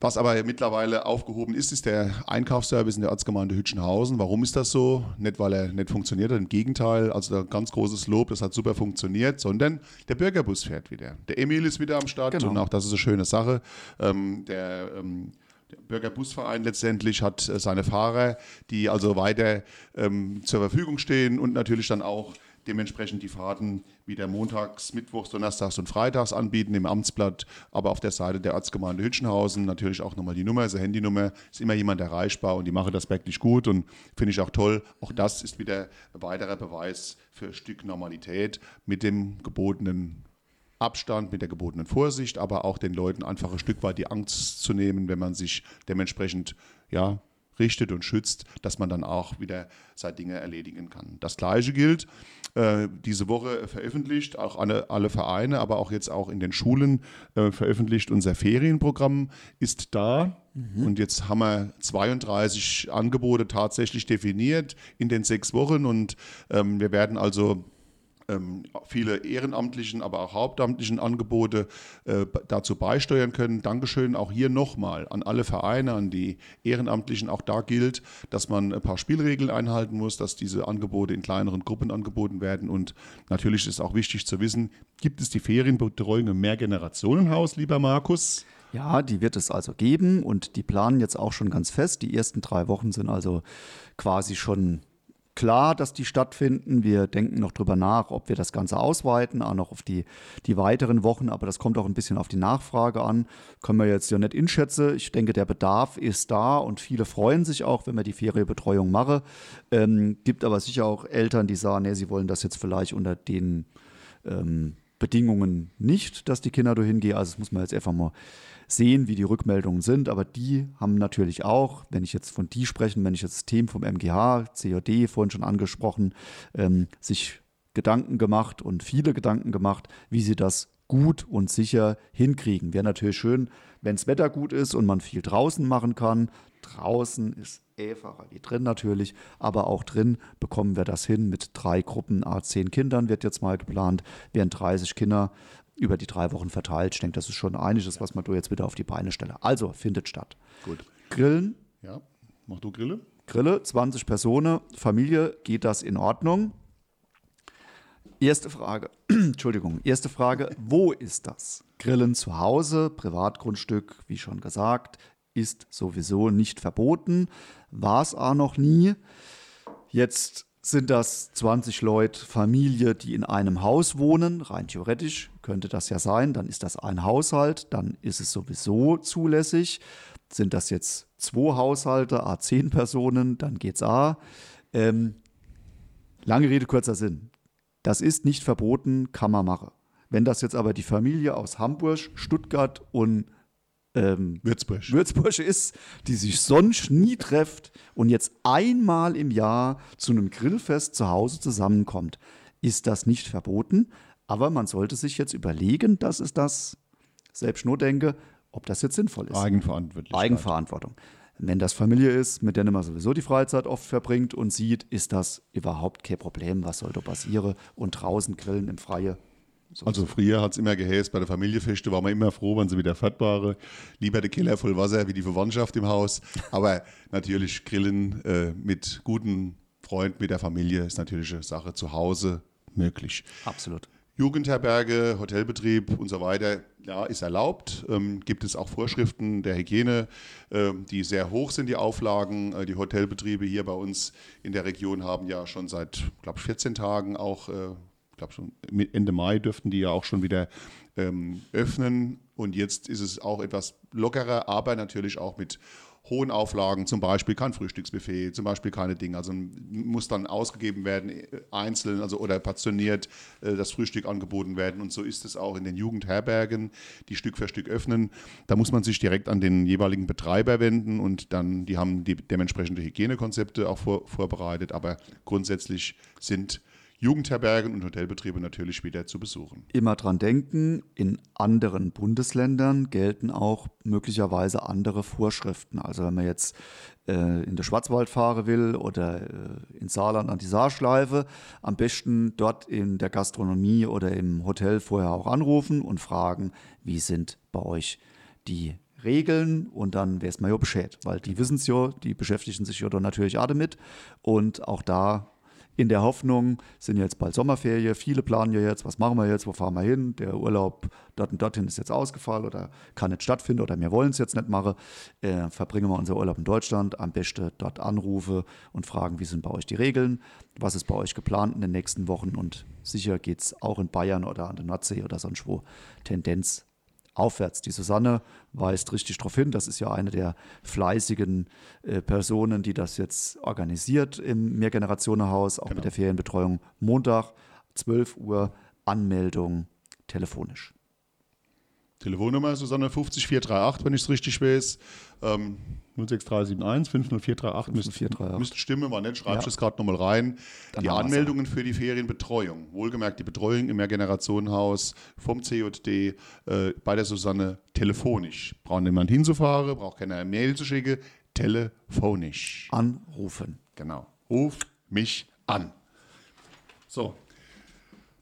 was aber mittlerweile aufgehoben ist, ist der Einkaufsservice in der Ortsgemeinde Hütchenhausen. Warum ist das so? Nicht, weil er nicht funktioniert hat, im Gegenteil, also ganz großes Lob, das hat super funktioniert, sondern der Bürgerbus fährt wieder. Der Emil ist wieder am Start genau. und auch das ist eine schöne Sache. Ähm, der ähm, der Bürgerbusverein letztendlich hat äh, seine Fahrer, die also weiter ähm, zur Verfügung stehen und natürlich dann auch dementsprechend die Fahrten wieder montags, mittwochs, donnerstags und freitags anbieten im Amtsblatt, aber auf der Seite der Ortsgemeinde Hütchenhausen natürlich auch nochmal die Nummer, also Handynummer, ist immer jemand erreichbar und die machen das wirklich gut und finde ich auch toll. Auch das ist wieder ein weiterer Beweis für ein Stück Normalität mit dem gebotenen Abstand, mit der gebotenen Vorsicht, aber auch den Leuten einfach ein Stück weit die Angst zu nehmen, wenn man sich dementsprechend ja, richtet und schützt, dass man dann auch wieder seine Dinge erledigen kann. Das Gleiche gilt äh, diese Woche veröffentlicht, auch alle, alle Vereine, aber auch jetzt auch in den Schulen äh, veröffentlicht. Unser Ferienprogramm ist da. Mhm. Und jetzt haben wir 32 Angebote tatsächlich definiert in den sechs Wochen. Und ähm, wir werden also ähm, viele ehrenamtlichen, aber auch hauptamtlichen Angebote äh, dazu beisteuern können. Dankeschön auch hier nochmal an alle Vereine, an die Ehrenamtlichen. Auch da gilt, dass man ein paar Spielregeln einhalten muss, dass diese Angebote in kleineren Gruppen angeboten werden. Und natürlich ist auch wichtig zu wissen, gibt es die Ferienbetreuung im Mehrgenerationenhaus, lieber Markus? Ja, die wird es also geben und die planen jetzt auch schon ganz fest. Die ersten drei Wochen sind also quasi schon klar, dass die stattfinden. Wir denken noch drüber nach, ob wir das Ganze ausweiten, auch noch auf die, die weiteren Wochen, aber das kommt auch ein bisschen auf die Nachfrage an. Können wir jetzt ja nicht inschätzen. Ich denke, der Bedarf ist da und viele freuen sich auch, wenn wir die Ferienbetreuung machen. Ähm, gibt aber sicher auch Eltern, die sagen, nee, sie wollen das jetzt vielleicht unter den ähm, Bedingungen nicht, dass die Kinder dahin gehen. Also das muss man jetzt einfach mal sehen, wie die Rückmeldungen sind. Aber die haben natürlich auch, wenn ich jetzt von die sprechen, wenn ich jetzt das Team vom MGH, COD vorhin schon angesprochen, ähm, sich Gedanken gemacht und viele Gedanken gemacht, wie sie das gut und sicher hinkriegen. Wäre natürlich schön, wenn das Wetter gut ist und man viel draußen machen kann. Draußen ist einfacher wie drin natürlich, aber auch drin bekommen wir das hin mit drei Gruppen, a zehn Kindern wird jetzt mal geplant, wären 30 Kinder über die drei Wochen verteilt. Ich denke, das ist schon einiges, was man da jetzt wieder auf die Beine stelle. Also findet statt. Gut. Grillen. Ja, mach du Grille. Grille, 20 Personen, Familie, geht das in Ordnung? Erste Frage, Entschuldigung, erste Frage, wo ist das? Grillen zu Hause, Privatgrundstück, wie schon gesagt, ist sowieso nicht verboten, war es auch noch nie. Jetzt sind das 20 Leute, Familie, die in einem Haus wohnen. Rein theoretisch könnte das ja sein. Dann ist das ein Haushalt, dann ist es sowieso zulässig. Sind das jetzt zwei Haushalte, a 10 Personen, dann geht's a. Ähm, lange Rede, kurzer Sinn. Das ist nicht verboten, kann man machen. Wenn das jetzt aber die Familie aus Hamburg, Stuttgart und ähm, Würzburg. Würzburg ist, die sich sonst nie trefft und jetzt einmal im Jahr zu einem Grillfest zu Hause zusammenkommt, ist das nicht verboten. Aber man sollte sich jetzt überlegen, dass es das, selbst nur denke, ob das jetzt sinnvoll ist. Eigenverantwortlich. Eigenverantwortung. Wenn das Familie ist, mit der man sowieso die Freizeit oft verbringt und sieht, ist das überhaupt kein Problem. Was soll da passieren? Und draußen grillen im Freien so also früher hat es immer geheißt, bei der Familienfeste war man immer froh, wenn sie wieder fett waren. Lieber der Keller voll Wasser wie die Verwandtschaft im Haus. Aber natürlich Grillen äh, mit guten Freunden, mit der Familie ist natürlich eine Sache zu Hause möglich. Absolut. Jugendherberge, Hotelbetrieb und so weiter, ja, ist erlaubt. Ähm, gibt es auch Vorschriften der Hygiene, äh, die sehr hoch sind, die Auflagen. Äh, die Hotelbetriebe hier bei uns in der Region haben ja schon seit, glaube ich, 14 Tagen auch äh, glaube schon Ende Mai dürften die ja auch schon wieder ähm, öffnen. Und jetzt ist es auch etwas lockerer, aber natürlich auch mit hohen Auflagen, zum Beispiel kein Frühstücksbuffet, zum Beispiel keine Dinge. Also muss dann ausgegeben werden, äh, einzeln also oder portioniert äh, das Frühstück angeboten werden. Und so ist es auch in den Jugendherbergen, die Stück für Stück öffnen. Da muss man sich direkt an den jeweiligen Betreiber wenden und dann, die haben die dementsprechende Hygienekonzepte auch vor, vorbereitet. Aber grundsätzlich sind Jugendherbergen und Hotelbetriebe natürlich wieder zu besuchen. Immer dran denken, in anderen Bundesländern gelten auch möglicherweise andere Vorschriften. Also wenn man jetzt äh, in der Schwarzwald fahren will oder äh, in Saarland an die Saarschleife, am besten dort in der Gastronomie oder im Hotel vorher auch anrufen und fragen, wie sind bei euch die Regeln und dann wäre es mal ja Bescheid, weil die wissen es ja, die beschäftigen sich ja dann natürlich alle mit und auch da in der Hoffnung, sind jetzt bald Sommerferien, viele planen ja jetzt, was machen wir jetzt, wo fahren wir hin, der Urlaub dort und dorthin ist jetzt ausgefallen oder kann nicht stattfinden oder wir wollen es jetzt nicht machen, äh, verbringen wir unser Urlaub in Deutschland, am besten dort anrufe und fragen, wie sind bei euch die Regeln, was ist bei euch geplant in den nächsten Wochen? Und sicher geht es auch in Bayern oder an der Nordsee oder sonst wo. Tendenz aufwärts. Die Susanne weist richtig darauf hin. Das ist ja eine der fleißigen äh, Personen, die das jetzt organisiert im Mehrgenerationenhaus, auch genau. mit der Ferienbetreuung. Montag, 12 Uhr, Anmeldung telefonisch. Telefonnummer Susanne 50438, wenn ich es richtig weiß. Ähm, 06371 50438 müsste, stimmen, war nicht, schreibst ja. es gerade nochmal rein. Dann die Anmeldungen für die Ferienbetreuung, wohlgemerkt die Betreuung im Mehrgenerationenhaus vom CJD äh, bei der Susanne telefonisch. Braucht niemand hinzufahren, braucht keiner Mail zu schicken, telefonisch. Anrufen. Genau. Ruf mich an. So,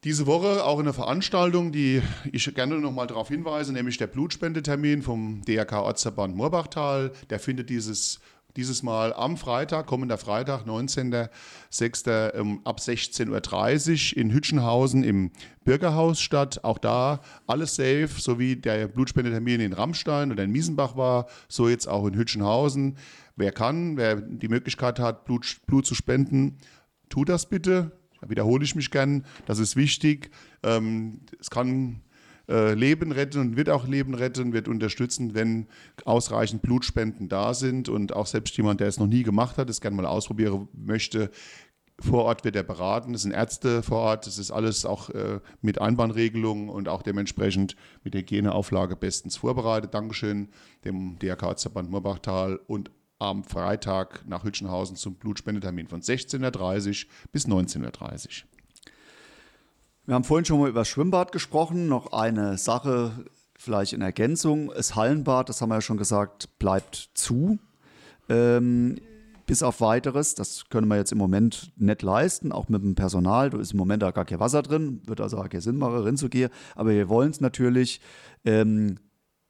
diese Woche auch eine Veranstaltung, die ich gerne noch mal darauf hinweise, nämlich der Blutspendetermin vom DRK Ortsverband Moorbachtal. Der findet dieses, dieses Mal am Freitag, kommender Freitag, 19.06. Ähm, ab 16.30 Uhr in Hütchenhausen im Bürgerhaus statt. Auch da alles safe, so wie der Blutspendetermin in Rammstein oder in Miesenbach war, so jetzt auch in Hütchenhausen. Wer kann, wer die Möglichkeit hat, Blut, Blut zu spenden, tut das bitte wiederhole ich mich gern, das ist wichtig. Ähm, es kann äh, Leben retten und wird auch Leben retten, wird unterstützen, wenn ausreichend Blutspenden da sind und auch selbst jemand, der es noch nie gemacht hat, es gerne mal ausprobieren möchte, vor Ort wird er beraten, es sind Ärzte vor Ort, es ist alles auch äh, mit Einbahnregelungen und auch dementsprechend mit der Hygieneauflage bestens vorbereitet. Dankeschön dem DRK-Verband Moorbachtal und am Freitag nach Hütchenhausen zum Blutspendetermin von 16.30 Uhr bis 19.30 Uhr. Wir haben vorhin schon mal über das Schwimmbad gesprochen. Noch eine Sache vielleicht in Ergänzung. Das Hallenbad, das haben wir ja schon gesagt, bleibt zu. Ähm, bis auf weiteres. Das können wir jetzt im Moment nicht leisten, auch mit dem Personal. Da ist im Moment da gar kein Wasser drin, wird also auch keinen Sinn machen, reinzugehen. Aber wir wollen es natürlich, ähm,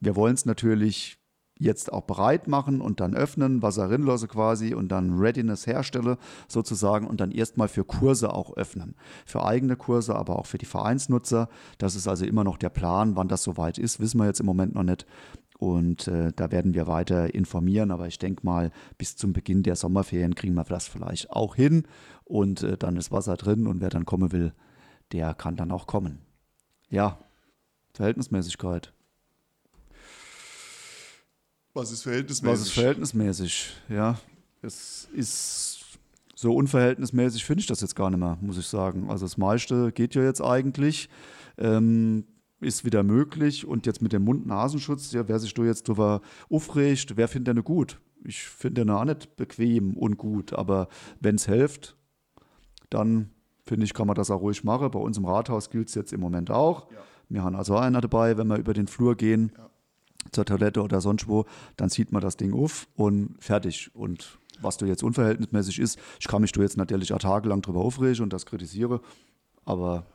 wir wollen es natürlich jetzt auch bereit machen und dann öffnen, rinlasse quasi und dann Readiness herstelle sozusagen und dann erstmal für Kurse auch öffnen. Für eigene Kurse, aber auch für die Vereinsnutzer. Das ist also immer noch der Plan. Wann das soweit ist, wissen wir jetzt im Moment noch nicht. Und äh, da werden wir weiter informieren. Aber ich denke mal, bis zum Beginn der Sommerferien kriegen wir das vielleicht auch hin. Und äh, dann ist Wasser drin und wer dann kommen will, der kann dann auch kommen. Ja, Verhältnismäßigkeit. Was ist verhältnismäßig? Was ist verhältnismäßig? Ja, es ist so unverhältnismäßig, finde ich das jetzt gar nicht mehr, muss ich sagen. Also das meiste geht ja jetzt eigentlich, ähm, ist wieder möglich und jetzt mit dem Mund-Nasenschutz, ja, wer sich da jetzt drüber aufregt, wer findet den gut? Ich finde den auch nicht bequem und gut, aber wenn es hilft, dann finde ich, kann man das auch ruhig machen. Bei uns im Rathaus gilt es jetzt im Moment auch. Ja. Wir haben also einer dabei, wenn wir über den Flur gehen. Ja zur Toilette oder sonst wo, dann zieht man das Ding auf und fertig. Und was du jetzt unverhältnismäßig ist, ich kann mich da jetzt natürlich auch tagelang drüber aufregen und das kritisiere, aber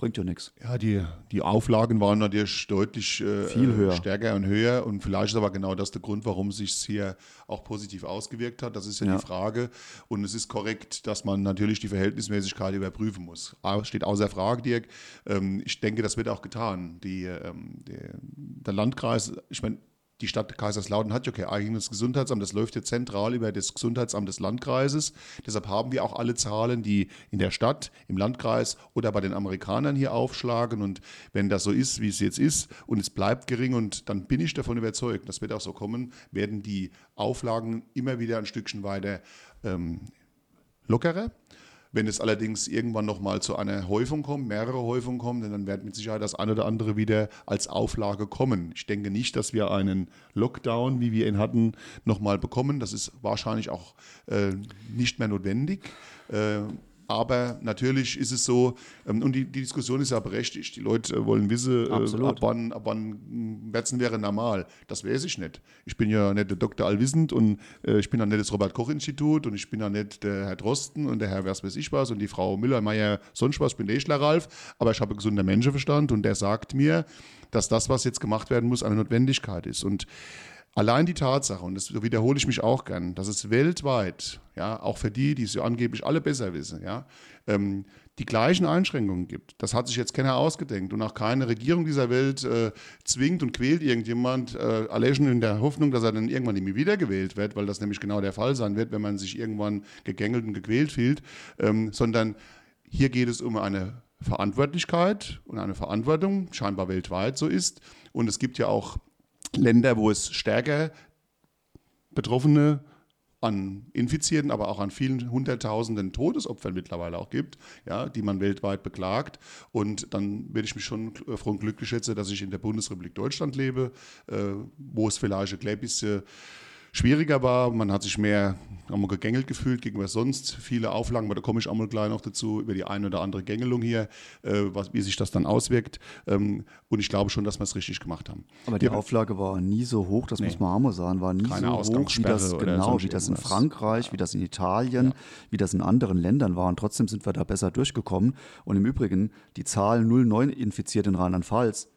bringt ja nichts. Ja, die, die Auflagen waren natürlich deutlich äh, Viel höher. stärker und höher und vielleicht ist aber genau das der Grund, warum sich es hier auch positiv ausgewirkt hat. Das ist ja, ja, die Frage und es ist korrekt, dass man natürlich die Verhältnismäßigkeit überprüfen muss. Steht außer Frage, Dirk. Ähm, ich denke, das wird auch getan. Die, ähm, der, der Landkreis, ich meine, die Stadt Kaiserslautern hat ja kein eigenes Gesundheitsamt. Das läuft ja zentral über das Gesundheitsamt des Landkreises. Deshalb haben wir auch alle Zahlen, die in der Stadt, im Landkreis oder bei den Amerikanern hier aufschlagen. Und wenn das so ist, wie es jetzt ist, und es bleibt gering, und dann bin ich davon überzeugt, das wird auch so kommen, werden die Auflagen immer wieder ein Stückchen weiter ähm, lockerer. Wenn es allerdings irgendwann nochmal zu einer Häufung kommt, mehrere Häufungen kommen, dann wird mit Sicherheit das eine oder andere wieder als Auflage kommen. Ich denke nicht, dass wir einen Lockdown, wie wir ihn hatten, nochmal bekommen. Das ist wahrscheinlich auch äh, nicht mehr notwendig. Äh, aber natürlich ist es so, ähm, und die, die, Diskussion ist ja berechtigt. Die Leute äh, wollen wissen, äh, ab wann, ab wann Wetzen wäre normal. Das weiß ich nicht. Ich bin ja nicht der Dr. Allwissend und äh, ich bin ja nicht das Robert-Koch-Institut und ich bin ja nicht der Herr Drosten und der Herr was weiß ich was und die Frau Müller-Meyer sonst was. Ich bin der Ralf. Aber ich habe einen gesunden Menschenverstand und der sagt mir, dass das, was jetzt gemacht werden muss, eine Notwendigkeit ist. Und Allein die Tatsache, und das wiederhole ich mich auch gern, dass es weltweit, ja, auch für die, die es ja angeblich alle besser wissen, ja, ähm, die gleichen Einschränkungen gibt. Das hat sich jetzt keiner ausgedenkt und auch keine Regierung dieser Welt äh, zwingt und quält irgendjemand, äh, allein in der Hoffnung, dass er dann irgendwann mehr wiedergewählt wird, weil das nämlich genau der Fall sein wird, wenn man sich irgendwann gegängelt und gequält fühlt, ähm, sondern hier geht es um eine Verantwortlichkeit und eine Verantwortung, scheinbar weltweit so ist. Und es gibt ja auch Länder, wo es stärker Betroffene an Infizierten, aber auch an vielen Hunderttausenden Todesopfern mittlerweile auch gibt, ja, die man weltweit beklagt. Und dann werde ich mich schon froh und glücklich schätzen, dass ich in der Bundesrepublik Deutschland lebe, äh, wo es vielleicht ein klein bisschen schwieriger war. Man hat sich mehr einmal gegängelt gefühlt gegenüber sonst viele Auflagen, aber da komme ich einmal gleich noch dazu, über die eine oder andere Gängelung hier, äh, was, wie sich das dann auswirkt. Ähm, und ich glaube schon, dass wir es richtig gemacht haben. Aber die ja. Auflage war nie so hoch, das nee. muss man einmal sagen, war nie Keine so hoch, wie das, genau, wie das in Frankreich, ja. wie das in Italien, ja. wie das in anderen Ländern war. Und trotzdem sind wir da besser durchgekommen. Und im Übrigen, die Zahl 09 infiziert in Rheinland-Pfalz,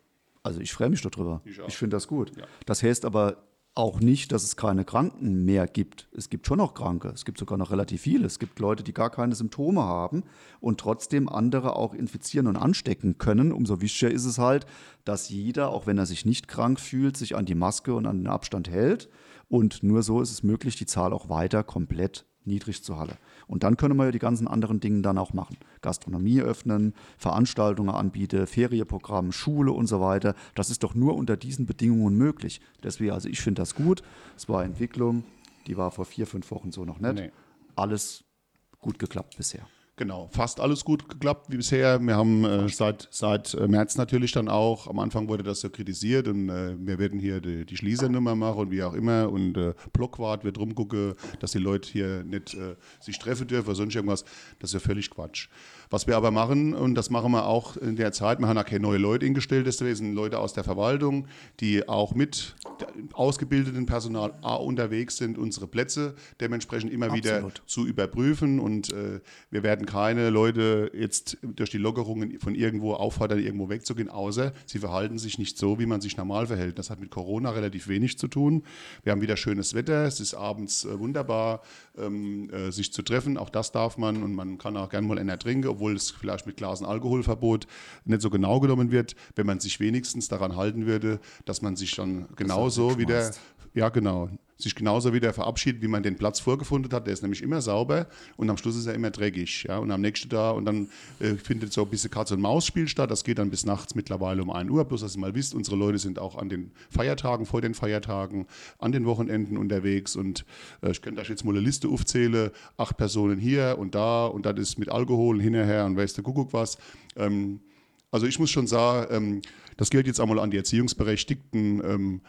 also ich freue mich darüber. Ich, ich finde das gut. Das heißt aber, auch nicht, dass es keine Kranken mehr gibt. Es gibt schon noch Kranke. Es gibt sogar noch relativ viele. Es gibt Leute, die gar keine Symptome haben und trotzdem andere auch infizieren und anstecken können. Umso wichtiger ist es halt, dass jeder, auch wenn er sich nicht krank fühlt, sich an die Maske und an den Abstand hält. Und nur so ist es möglich, die Zahl auch weiter komplett niedrig zu halten. Und dann können wir ja die ganzen anderen Dinge dann auch machen. Gastronomie öffnen, Veranstaltungen anbieten, Ferienprogramm, Schule und so weiter. Das ist doch nur unter diesen Bedingungen möglich. Deswegen, also ich finde das gut. Es war Entwicklung, die war vor vier, fünf Wochen so noch nicht. Nee. Alles gut geklappt bisher. Genau, fast alles gut geklappt wie bisher. Wir haben äh, seit, seit äh, März natürlich dann auch, am Anfang wurde das so kritisiert und äh, wir werden hier die, die Schließernummer machen und wie auch immer und äh, Blockwart wird rumgucken, dass die Leute hier nicht äh, sich treffen dürfen oder sonst irgendwas. Das ist ja völlig Quatsch. Was wir aber machen, und das machen wir auch in der Zeit, wir haben auch keine neue Leute eingestellt, das sind Leute aus der Verwaltung, die auch mit ausgebildeten Personal A unterwegs sind, unsere Plätze dementsprechend immer Absolut. wieder zu überprüfen. Und äh, wir werden keine Leute jetzt durch die Lockerungen von irgendwo auffordern, irgendwo wegzugehen, außer sie verhalten sich nicht so, wie man sich normal verhält. Das hat mit Corona relativ wenig zu tun. Wir haben wieder schönes Wetter, es ist abends äh, wunderbar, ähm, äh, sich zu treffen. Auch das darf man und man kann auch gerne mal einer trinken, obwohl es vielleicht mit Glasen Alkoholverbot nicht so genau genommen wird, wenn man sich wenigstens daran halten würde, dass man sich dann genauso wieder, ja genau, sich genauso wieder verabschiedet, wie man den Platz vorgefunden hat. Der ist nämlich immer sauber und am Schluss ist er immer dreckig. Ja? Und am nächsten Tag und dann äh, findet so ein bisschen Katz-und-Maus-Spiel statt. Das geht dann bis nachts mittlerweile um 1 Uhr. Bloß, dass ihr mal wisst, unsere Leute sind auch an den Feiertagen, vor den Feiertagen, an den Wochenenden unterwegs. Und äh, ich könnte euch jetzt mal eine Liste aufzählen. Acht Personen hier und da und das ist mit Alkohol hinterher und weißt du, Kuckuck was. Ähm, also ich muss schon sagen, ähm, das gilt jetzt einmal an die Erziehungsberechtigten. Ähm,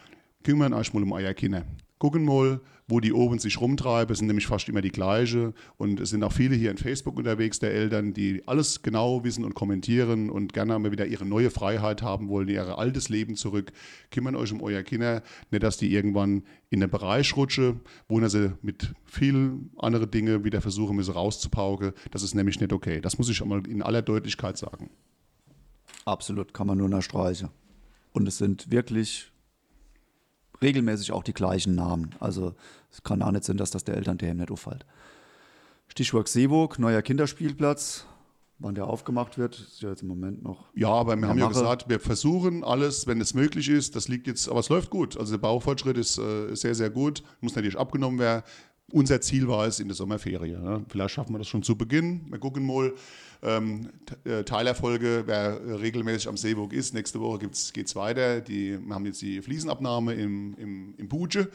kümmern euch mal um euer Kinder gucken mal, wo die oben sich rumtreiben. Es sind nämlich fast immer die gleiche. Und es sind auch viele hier in Facebook unterwegs, der Eltern, die alles genau wissen und kommentieren und gerne mal wieder ihre neue Freiheit haben wollen, ihr altes Leben zurück. Kümmern euch um euer Kinder, nicht, dass die irgendwann in den Bereich rutschen, wo sie mit vielen anderen Dingen wieder versuchen müssen rauszupauken. Das ist nämlich nicht okay. Das muss ich einmal in aller Deutlichkeit sagen. Absolut, kann man nur nachstreichen. Und es sind wirklich regelmäßig auch die gleichen Namen. Also es kann auch nicht sein, dass das der Elternthemen nicht auffällt. Stichwort Seeburg, neuer Kinderspielplatz. Wann der aufgemacht wird, ist ja jetzt im Moment noch. Ja, aber wir haben ja gesagt, wir versuchen alles, wenn es möglich ist. Das liegt jetzt, aber es läuft gut. Also der Baufortschritt ist äh, sehr, sehr gut. Muss natürlich abgenommen werden. Unser Ziel war es in der Sommerferie. Ne? Vielleicht schaffen wir das schon zu Beginn. Wir gucken mal. Ähm, äh, Teilerfolge, wer regelmäßig am Seeburg ist, nächste Woche geht es weiter. Die, wir haben jetzt die Fliesenabnahme im, im, im Buche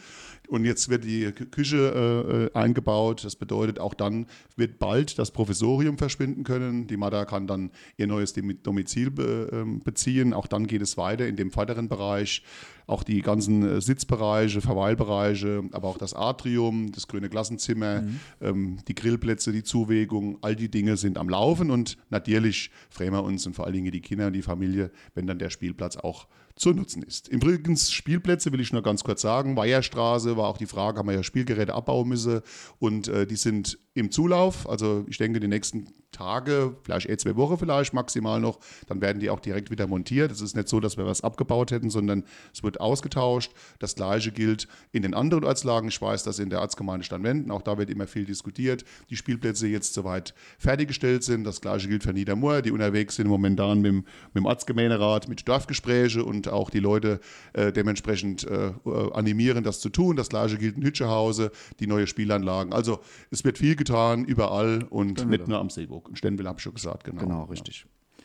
und jetzt wird die Küche äh, eingebaut. Das bedeutet, auch dann wird bald das Professorium verschwinden können. Die Mada kann dann ihr neues Domizil be, äh, beziehen. Auch dann geht es weiter in dem vorderen Bereich. Auch die ganzen äh, Sitzbereiche, Verweilbereiche, aber auch das Atrium, das grüne Klassenzimmer, mhm. ähm, die Grillplätze, die Zuwägung, all die Dinge sind am Laufen und natürlich freuen wir uns und vor allen Dingen die Kinder und die Familie, wenn dann der Spielplatz auch zu nutzen ist. Übrigens, Spielplätze will ich nur ganz kurz sagen. Weiherstraße war auch die Frage, haben wir ja Spielgeräte abbauen müssen und äh, die sind im Zulauf. Also ich denke, die nächsten Tage, vielleicht eh zwei Wochen vielleicht maximal noch, dann werden die auch direkt wieder montiert. Es ist nicht so, dass wir was abgebaut hätten, sondern es wird ausgetauscht. Das gleiche gilt in den anderen Ortslagen. Ich weiß, dass in der Arztgemeinde Stadtwenden, auch da wird immer viel diskutiert, die Spielplätze jetzt soweit fertiggestellt sind. Das gleiche gilt für Niedermoor, die unterwegs sind momentan mit dem, mit dem Arztgemeinderat, mit Dorfgespräche und auch die Leute äh, dementsprechend äh, animieren, das zu tun. Das gleiche gilt in Hütschehause, die neue Spielanlagen. Also es wird viel getan, überall und Stänville. nicht nur am Seeburg. Stenwil habe ich schon gesagt, genau. Genau, richtig. Ja.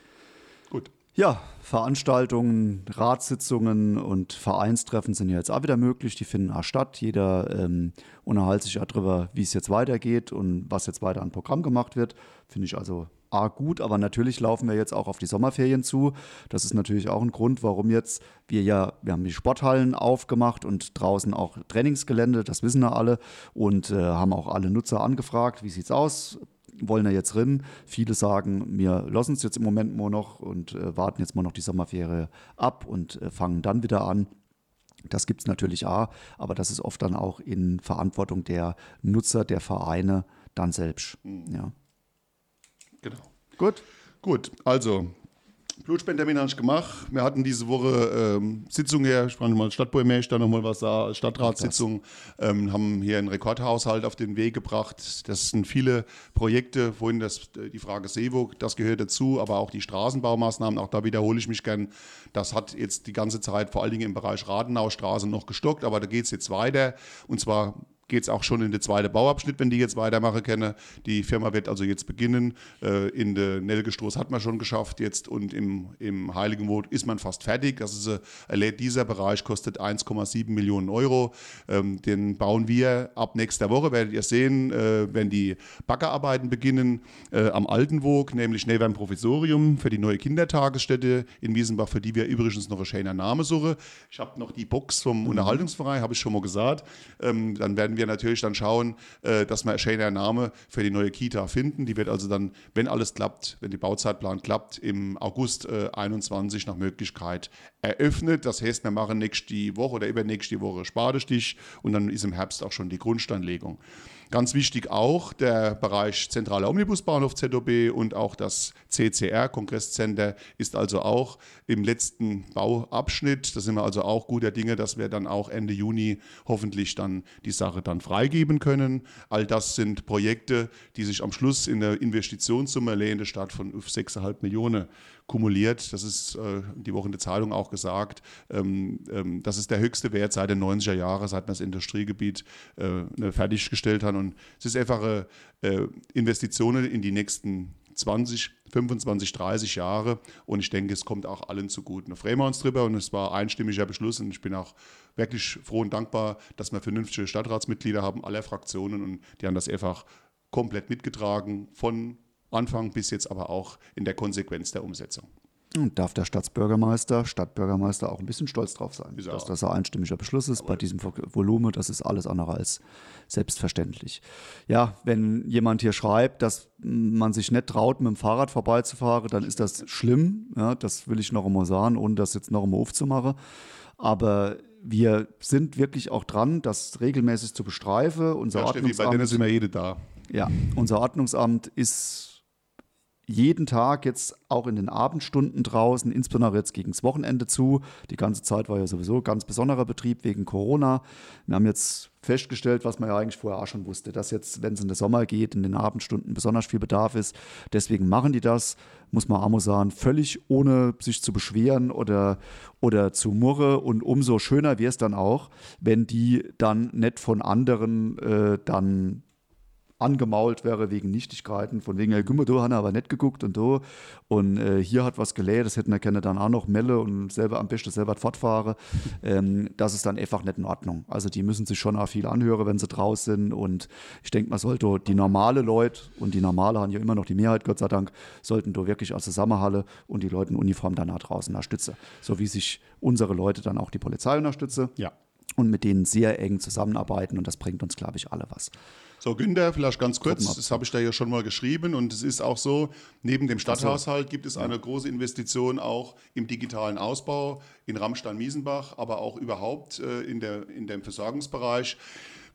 Gut. Ja, Veranstaltungen, Ratssitzungen und Vereinstreffen sind ja jetzt auch wieder möglich. Die finden auch statt. Jeder ähm, unterhält sich ja darüber, wie es jetzt weitergeht und was jetzt weiter an Programm gemacht wird. Finde ich also A, gut, aber natürlich laufen wir jetzt auch auf die Sommerferien zu. Das ist natürlich auch ein Grund, warum jetzt wir ja, wir haben die Sporthallen aufgemacht und draußen auch Trainingsgelände, das wissen ja alle und äh, haben auch alle Nutzer angefragt, wie sieht es aus? Wollen da jetzt drin? Viele sagen, wir lassen es jetzt im Moment mal noch und äh, warten jetzt mal noch die Sommerferie ab und äh, fangen dann wieder an. Das gibt es natürlich auch, aber das ist oft dann auch in Verantwortung der Nutzer, der Vereine dann selbst. Mhm. Ja. Genau. Gut. Gut, also Blutspendtermin habe ich gemacht. Wir hatten diese Woche ähm, Sitzung hier, ich mal Stadtbäuermeister nochmal was da, Stadtratssitzung, ähm, haben hier einen Rekordhaushalt auf den Weg gebracht. Das sind viele Projekte, vorhin das, die Frage Seewog, das gehört dazu, aber auch die Straßenbaumaßnahmen, auch da wiederhole ich mich gern. Das hat jetzt die ganze Zeit vor allen Dingen im Bereich Radenaustraße noch gestockt, aber da geht es jetzt weiter und zwar geht es auch schon in den zweiten Bauabschnitt, wenn die jetzt weitermachen können. Die Firma wird also jetzt beginnen. Äh, in der Nelgestoß hat man schon geschafft jetzt und im, im Heiligenwood ist man fast fertig. Das ist, äh, dieser Bereich kostet 1,7 Millionen Euro. Ähm, den bauen wir ab nächster Woche, werdet ihr sehen, äh, wenn die Baggerarbeiten beginnen am Altenwog, nämlich neben dem Provisorium für die neue Kindertagesstätte in Wiesenbach, für die wir übrigens noch einen schönen Namen suchen. Ich habe noch die Box vom mhm. Unterhaltungsverein, habe ich schon mal gesagt. Ähm, dann werden werden wir natürlich dann schauen, äh, dass wir schönen Name für die neue Kita finden. Die wird also dann, wenn alles klappt, wenn die Bauzeitplan klappt, im August äh, 21 nach Möglichkeit eröffnet. Das heißt, wir machen nächste Woche oder übernächste Woche Spadestich und dann ist im Herbst auch schon die Grundsteinlegung. Ganz wichtig auch der Bereich zentraler Omnibusbahnhof ZOB und auch das CCR, Kongresscenter, ist also auch im letzten Bauabschnitt. Da sind wir also auch guter Dinge, dass wir dann auch Ende Juni hoffentlich dann die Sache dann freigeben können. All das sind Projekte, die sich am Schluss in der Investitionssumme lehnende Stadt von 6,5 Millionen kumuliert. Das ist äh, die Woche in der Zeitung auch gesagt. Ähm, ähm, das ist der höchste Wert seit den 90er Jahren, seit man das Industriegebiet äh, ne, fertiggestellt hat. Und es ist einfach äh, Investitionen in die nächsten 20, 25, 30 Jahre und ich denke, es kommt auch allen zugute. Da freuen wir uns drüber und es war einstimmiger Beschluss und ich bin auch wirklich froh und dankbar, dass wir vernünftige Stadtratsmitglieder haben, aller Fraktionen und die haben das einfach komplett mitgetragen von Anfang bis jetzt aber auch in der Konsequenz der Umsetzung. Und darf der Stadtbürgermeister, Stadtbürgermeister auch ein bisschen stolz drauf sein, dass das ein einstimmiger Beschluss ist bei diesem Volumen. Das ist alles andere als selbstverständlich. Ja, wenn jemand hier schreibt, dass man sich nicht traut, mit dem Fahrrad vorbeizufahren, dann ist das schlimm. Ja, das will ich noch einmal sagen, ohne das jetzt noch einmal aufzumachen. Aber wir sind wirklich auch dran, das regelmäßig zu bestreifen. Unser ja, Steffi, bei denen sind wir jede da. Ja, unser Ordnungsamt ist jeden Tag jetzt auch in den Abendstunden draußen, insbesondere jetzt gegen das Wochenende zu. Die ganze Zeit war ja sowieso ganz besonderer Betrieb wegen Corona. Wir haben jetzt festgestellt, was man ja eigentlich vorher auch schon wusste, dass jetzt, wenn es in den Sommer geht, in den Abendstunden besonders viel Bedarf ist. Deswegen machen die das, muss man auch sagen, völlig ohne sich zu beschweren oder, oder zu murre. Und umso schöner wäre es dann auch, wenn die dann nicht von anderen äh, dann angemault wäre wegen Nichtigkeiten, von wegen, ja, guck du hast aber nicht geguckt und du und äh, hier hat was geläht, das hätten wir gerne dann auch noch Melle und selber am besten selber fortfahren. Ähm, das ist dann einfach nicht in Ordnung. Also die müssen sich schon auch viel anhören, wenn sie draußen sind und ich denke, man sollte die normale Leute und die normale haben ja immer noch die Mehrheit, Gott sei Dank, sollten du wirklich aus der Sommerhalle und die Leute in Uniform danach draußen unterstützen. So wie sich unsere Leute dann auch die Polizei unterstützen. Ja. Und mit denen sehr eng zusammenarbeiten und das bringt uns, glaube ich, alle was. So, Günther, vielleicht ganz kurz, das habe ich da ja schon mal geschrieben und es ist auch so, neben dem Stadthaushalt gibt es eine große Investition auch im digitalen Ausbau in Rammstein-Miesenbach, aber auch überhaupt äh, in, der, in dem Versorgungsbereich.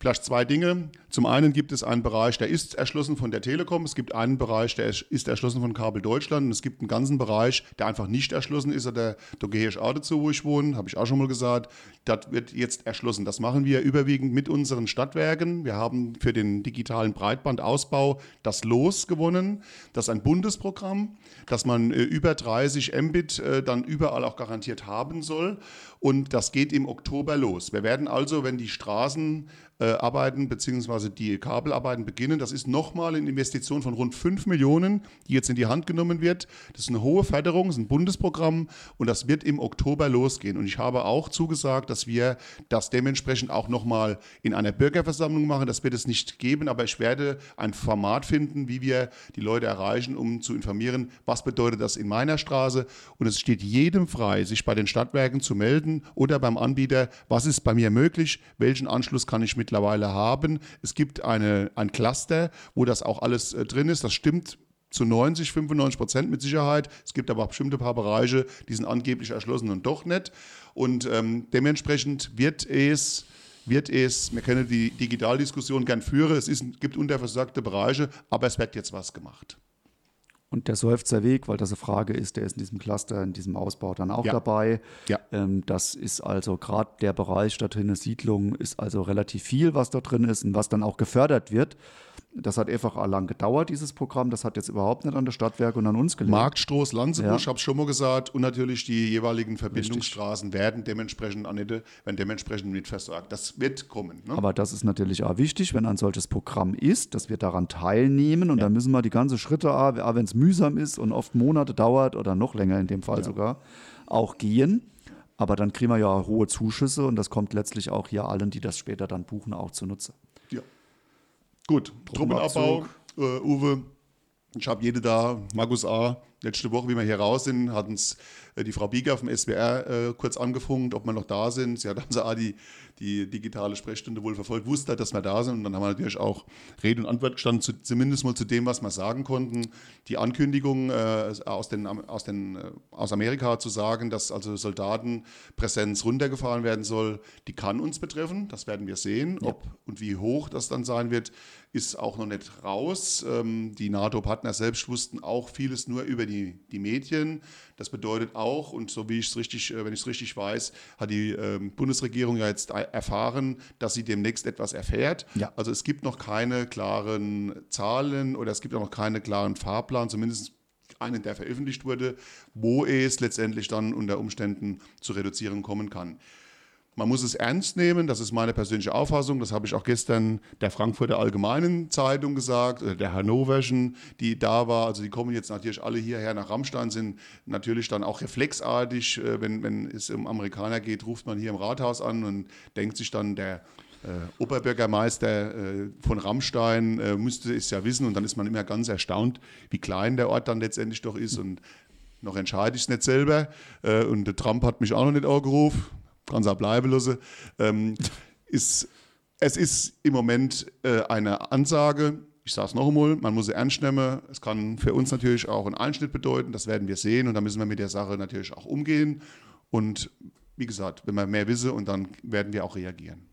Vielleicht zwei Dinge. Zum einen gibt es einen Bereich, der ist erschlossen von der Telekom. Es gibt einen Bereich, der ist erschlossen von Kabel Deutschland. Und es gibt einen ganzen Bereich, der einfach nicht erschlossen ist. Da, gehe ich auch dazu, wo ich wohne, habe ich auch schon mal gesagt. Das wird jetzt erschlossen. Das machen wir überwiegend mit unseren Stadtwerken. Wir haben für den digitalen Breitbandausbau das Los gewonnen. Das ist ein Bundesprogramm, das man äh, über 30 Mbit äh, dann überall auch garantiert haben soll. Und das geht im Oktober los. Wir werden also, wenn die Straßenarbeiten äh, bzw. die Kabelarbeiten beginnen, das ist nochmal eine Investition von rund 5 Millionen, die jetzt in die Hand genommen wird. Das ist eine hohe Förderung, das ist ein Bundesprogramm und das wird im Oktober losgehen. Und ich habe auch zugesagt, dass wir das dementsprechend auch nochmal in einer Bürgerversammlung machen. Das wird es nicht geben, aber ich werde ein Format finden, wie wir die Leute erreichen, um zu informieren, was bedeutet das in meiner Straße. Und es steht jedem frei, sich bei den Stadtwerken zu melden oder beim Anbieter, was ist bei mir möglich, welchen Anschluss kann ich mittlerweile haben. Es gibt eine, ein Cluster, wo das auch alles äh, drin ist. Das stimmt zu 90, 95 Prozent mit Sicherheit. Es gibt aber auch bestimmte paar Bereiche, die sind angeblich erschlossen und doch nicht. Und ähm, dementsprechend wird es wird es, wir können die Digitaldiskussion gern führen, es ist, gibt unterversorgte Bereiche, aber es wird jetzt was gemacht. Und der Seufzerweg, weil das eine Frage ist, der ist in diesem Cluster, in diesem Ausbau dann auch ja. dabei. Ja. Ähm, das ist also gerade der Bereich da drin, Siedlung, ist also relativ viel, was da drin ist und was dann auch gefördert wird. Das hat einfach lang gedauert, dieses Programm. Das hat jetzt überhaupt nicht an der Stadtwerke und an uns gelegt. Marktstoß, Lanzebusch, ja. habe ich schon mal gesagt. Und natürlich die jeweiligen Verbindungsstraßen Richtig. werden dementsprechend, Annette, werden dementsprechend mit versorgt. Das wird kommen. Ne? Aber das ist natürlich auch wichtig, wenn ein solches Programm ist, dass wir daran teilnehmen. Und ja. dann müssen wir die ganzen Schritte, auch wenn es mühsam ist und oft Monate dauert oder noch länger in dem Fall ja. sogar, auch gehen. Aber dann kriegen wir ja hohe Zuschüsse und das kommt letztlich auch hier allen, die das später dann buchen, auch zunutze. Gut, Truppenabbau, äh, Uwe. Ich habe jede da, Markus A. Letzte Woche, wie wir hier raus sind, hat uns äh, die Frau Bieger vom SWR äh, kurz angefunkt, ob wir noch da sind. Sie hat uns auch die, die digitale Sprechstunde wohl verfolgt, wusste, dass wir da sind. Und dann haben wir natürlich auch Rede und Antwort gestanden, zu, zumindest mal zu dem, was wir sagen konnten. Die Ankündigung äh, aus, den, aus, den, äh, aus Amerika zu sagen, dass also Soldatenpräsenz runtergefahren werden soll, die kann uns betreffen. Das werden wir sehen. Ja. Ob und wie hoch das dann sein wird, ist auch noch nicht raus. Ähm, die NATO-Partner selbst wussten auch vieles nur über die, die Medien. Das bedeutet auch, und so wie ich es richtig, äh, wenn ich es richtig weiß, hat die ähm, Bundesregierung ja jetzt erfahren, dass sie demnächst etwas erfährt. Ja. Also es gibt noch keine klaren Zahlen oder es gibt auch noch keine klaren Fahrplan, zumindest einen, der veröffentlicht wurde, wo es letztendlich dann unter Umständen zu Reduzierung kommen kann. Man muss es ernst nehmen, das ist meine persönliche Auffassung. Das habe ich auch gestern der Frankfurter Allgemeinen Zeitung gesagt, oder der Hannoverschen, die da war. Also die kommen jetzt natürlich alle hierher nach Rammstein, sind natürlich dann auch reflexartig. Äh, wenn, wenn es um Amerikaner geht, ruft man hier im Rathaus an und denkt sich dann, der äh, Oberbürgermeister äh, von Rammstein äh, müsste es ja wissen und dann ist man immer ganz erstaunt, wie klein der Ort dann letztendlich doch ist und noch entscheide ich es nicht selber äh, und der Trump hat mich auch noch nicht angerufen, auch bleiben lassen, ähm, ist, es ist im Moment äh, eine Ansage, ich sage es noch einmal, man muss sie ernst nehmen. Es kann für uns natürlich auch einen Einschnitt bedeuten, das werden wir sehen und da müssen wir mit der Sache natürlich auch umgehen. Und wie gesagt, wenn wir mehr wissen und dann werden wir auch reagieren.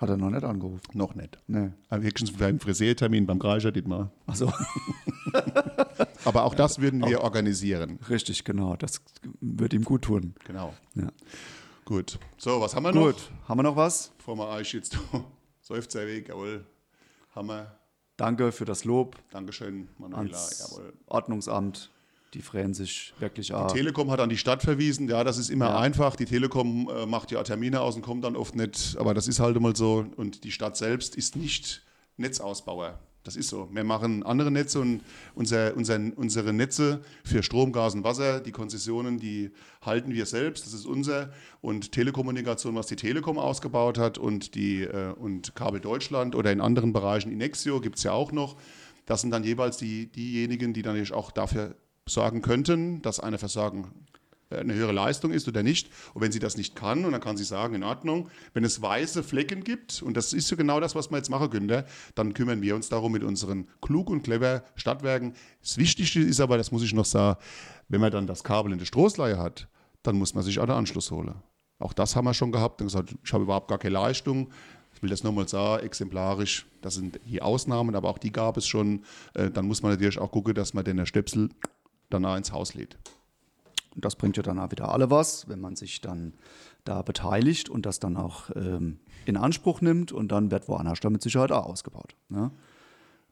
Hat er noch nicht angerufen? Noch nicht. Nee. Aber höchstens beim Friseurtermin beim Kreischer, Dietmar. Ach so. Aber auch das würden wir auch, organisieren. Richtig, genau. Das wird ihm gut tun. Genau. Ja. Gut. So, was haben wir noch? Gut. Haben wir noch was? Bevor wir euch jetzt Seufzer weg, jawohl. Haben wir. Danke für das Lob. Dankeschön, Manuela. Jawohl. Ordnungsamt. Die freuen sich wirklich auch. Die Telekom hat an die Stadt verwiesen. Ja, das ist immer ja. einfach. Die Telekom äh, macht ja Termine aus und kommt dann oft nicht. Aber das ist halt immer so. Und die Stadt selbst ist nicht Netzausbauer. Das ist so. Wir machen andere Netze und unser, unser, unsere Netze für Strom, Gas und Wasser, die Konzessionen, die halten wir selbst. Das ist unser. Und Telekommunikation, was die Telekom ausgebaut hat und, die, äh, und Kabel Deutschland oder in anderen Bereichen, Inexio gibt es ja auch noch. Das sind dann jeweils die, diejenigen, die dann auch dafür sorgen könnten, dass eine Versorgung eine höhere Leistung ist oder nicht. Und wenn sie das nicht kann, und dann kann sie sagen, in Ordnung, wenn es weiße Flecken gibt, und das ist so genau das, was wir jetzt machen können, dann kümmern wir uns darum mit unseren klug und clever Stadtwerken. Das Wichtigste ist aber, das muss ich noch sagen, wenn man dann das Kabel in der Strohsleihe hat, dann muss man sich auch den Anschluss holen. Auch das haben wir schon gehabt und gesagt, ich habe überhaupt gar keine Leistung. Ich will das nochmal sagen, exemplarisch, das sind die Ausnahmen, aber auch die gab es schon. Äh, dann muss man natürlich auch gucken, dass man den Stöpsel danach ins Haus lädt. Und das bringt ja dann auch wieder alle was, wenn man sich dann da beteiligt und das dann auch ähm, in Anspruch nimmt und dann wird woanders dann mit Sicherheit auch ausgebaut. Ne?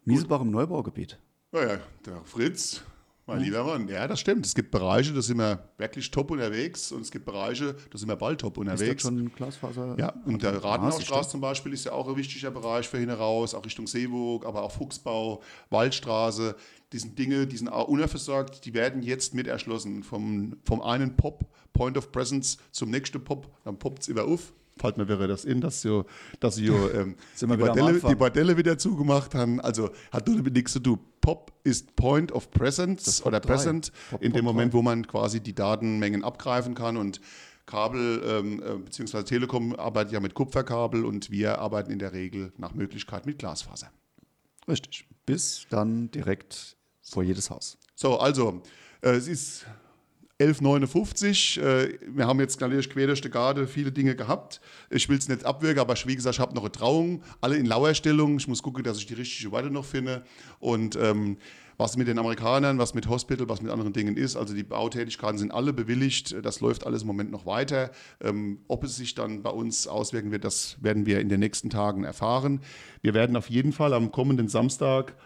Miesebach im Neubaugebiet. Naja, der Fritz, mein lieber Mann, ja, das stimmt. Es gibt Bereiche, da sind wir wirklich top unterwegs und es gibt Bereiche, da sind wir bald top unterwegs. Ist das schon Glasfaser? Ja, und der Rathenow-Straße zum Beispiel ist ja auch ein wichtiger Bereich für hinaus, auch Richtung Seeburg, aber auch Fuchsbau, Waldstraße. Die sind Dinge, die sind unerversorgt, die werden jetzt mit erschlossen. Vom, vom einen Pop, Point of Presence, zum nächsten Pop, dann poppt es immer auf fällt mir wäre das in, dass sie, dass sie ähm, die, Bordelle, die Bordelle wieder zugemacht haben. Also hat damit nichts zu tun. POP ist Point of Presence oder Present Pop, in dem Moment, wo man quasi die Datenmengen abgreifen kann und Kabel ähm, äh, bzw. Telekom arbeitet ja mit Kupferkabel und wir arbeiten in der Regel nach Möglichkeit mit Glasfaser. Richtig. Bis dann direkt vor jedes Haus. So, also äh, es ist 11,59. Äh, wir haben jetzt natürlich quer durch die Garde viele Dinge gehabt. Ich will es nicht abwürgen, aber wie gesagt, ich habe noch eine Trauung, alle in Lauerstellung. Ich muss gucken, dass ich die richtige Worte noch finde. Und ähm, was mit den Amerikanern, was mit Hospital, was mit anderen Dingen ist. Also die Bautätigkeiten sind alle bewilligt. Das läuft alles im Moment noch weiter. Ähm, ob es sich dann bei uns auswirken wird, das werden wir in den nächsten Tagen erfahren. Wir werden auf jeden Fall am kommenden Samstag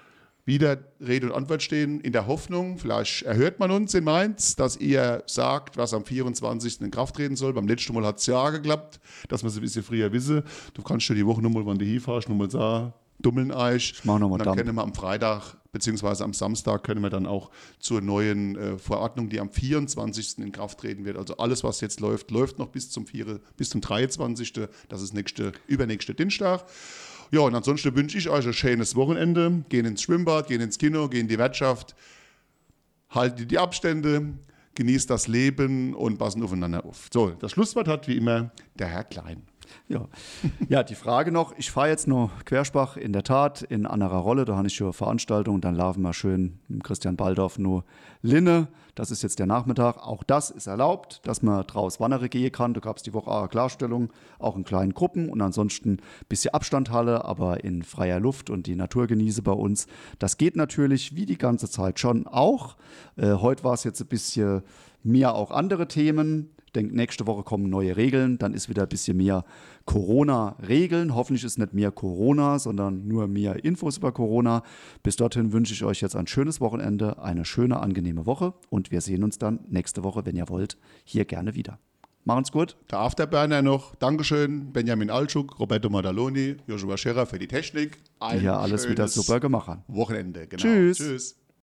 wieder Rede und Antwort stehen, in der Hoffnung, vielleicht erhört man uns in Mainz, dass ihr sagt, was am 24. in Kraft treten soll. Beim letzten Mal hat es ja geklappt, dass man es ein bisschen früher wisse. Du kannst dir die Woche nochmal, wann du hinfährst, nochmal sagen, dummeln euch. Ich mach nochmal Dann können wir am Freitag beziehungsweise am Samstag können wir dann auch zur neuen äh, Verordnung, die am 24. in Kraft treten wird. Also alles, was jetzt läuft, läuft noch bis zum, 4, bis zum 23. Das ist nächste, übernächste Dienstag. Ja, und ansonsten wünsche ich euch ein schönes Wochenende. Gehen ins Schwimmbad, gehen ins Kino, gehen in die Wirtschaft, haltet die Abstände, genießt das Leben und passen aufeinander auf. So, das Schlusswort hat wie immer der Herr Klein. Ja. ja, die Frage noch, ich fahre jetzt noch Querspach, in der Tat, in anderer Rolle, da habe ich schon eine Veranstaltung. Dann laufen wir schön mit Christian Baldorf nur Linne, das ist jetzt der Nachmittag, auch das ist erlaubt, dass man draus wandern gehen kann, da gab es die Woche auch Klarstellung, auch in kleinen Gruppen. Und ansonsten ein bisschen Abstandhalle, aber in freier Luft und die Natur genieße bei uns. Das geht natürlich wie die ganze Zeit schon auch. Äh, heute war es jetzt ein bisschen mehr auch andere Themen, denke, nächste Woche kommen neue Regeln, dann ist wieder ein bisschen mehr Corona-Regeln. Hoffentlich ist nicht mehr Corona, sondern nur mehr Infos über Corona. Bis dorthin wünsche ich euch jetzt ein schönes Wochenende, eine schöne, angenehme Woche und wir sehen uns dann nächste Woche, wenn ihr wollt, hier gerne wieder. Machen's gut. Der Afterburner noch. Dankeschön, Benjamin Altschuk, Roberto Madaloni, Joshua Scherer für die Technik. Ein ja alles wieder super gemacht haben. Wochenende, genau. Tschüss. Tschüss.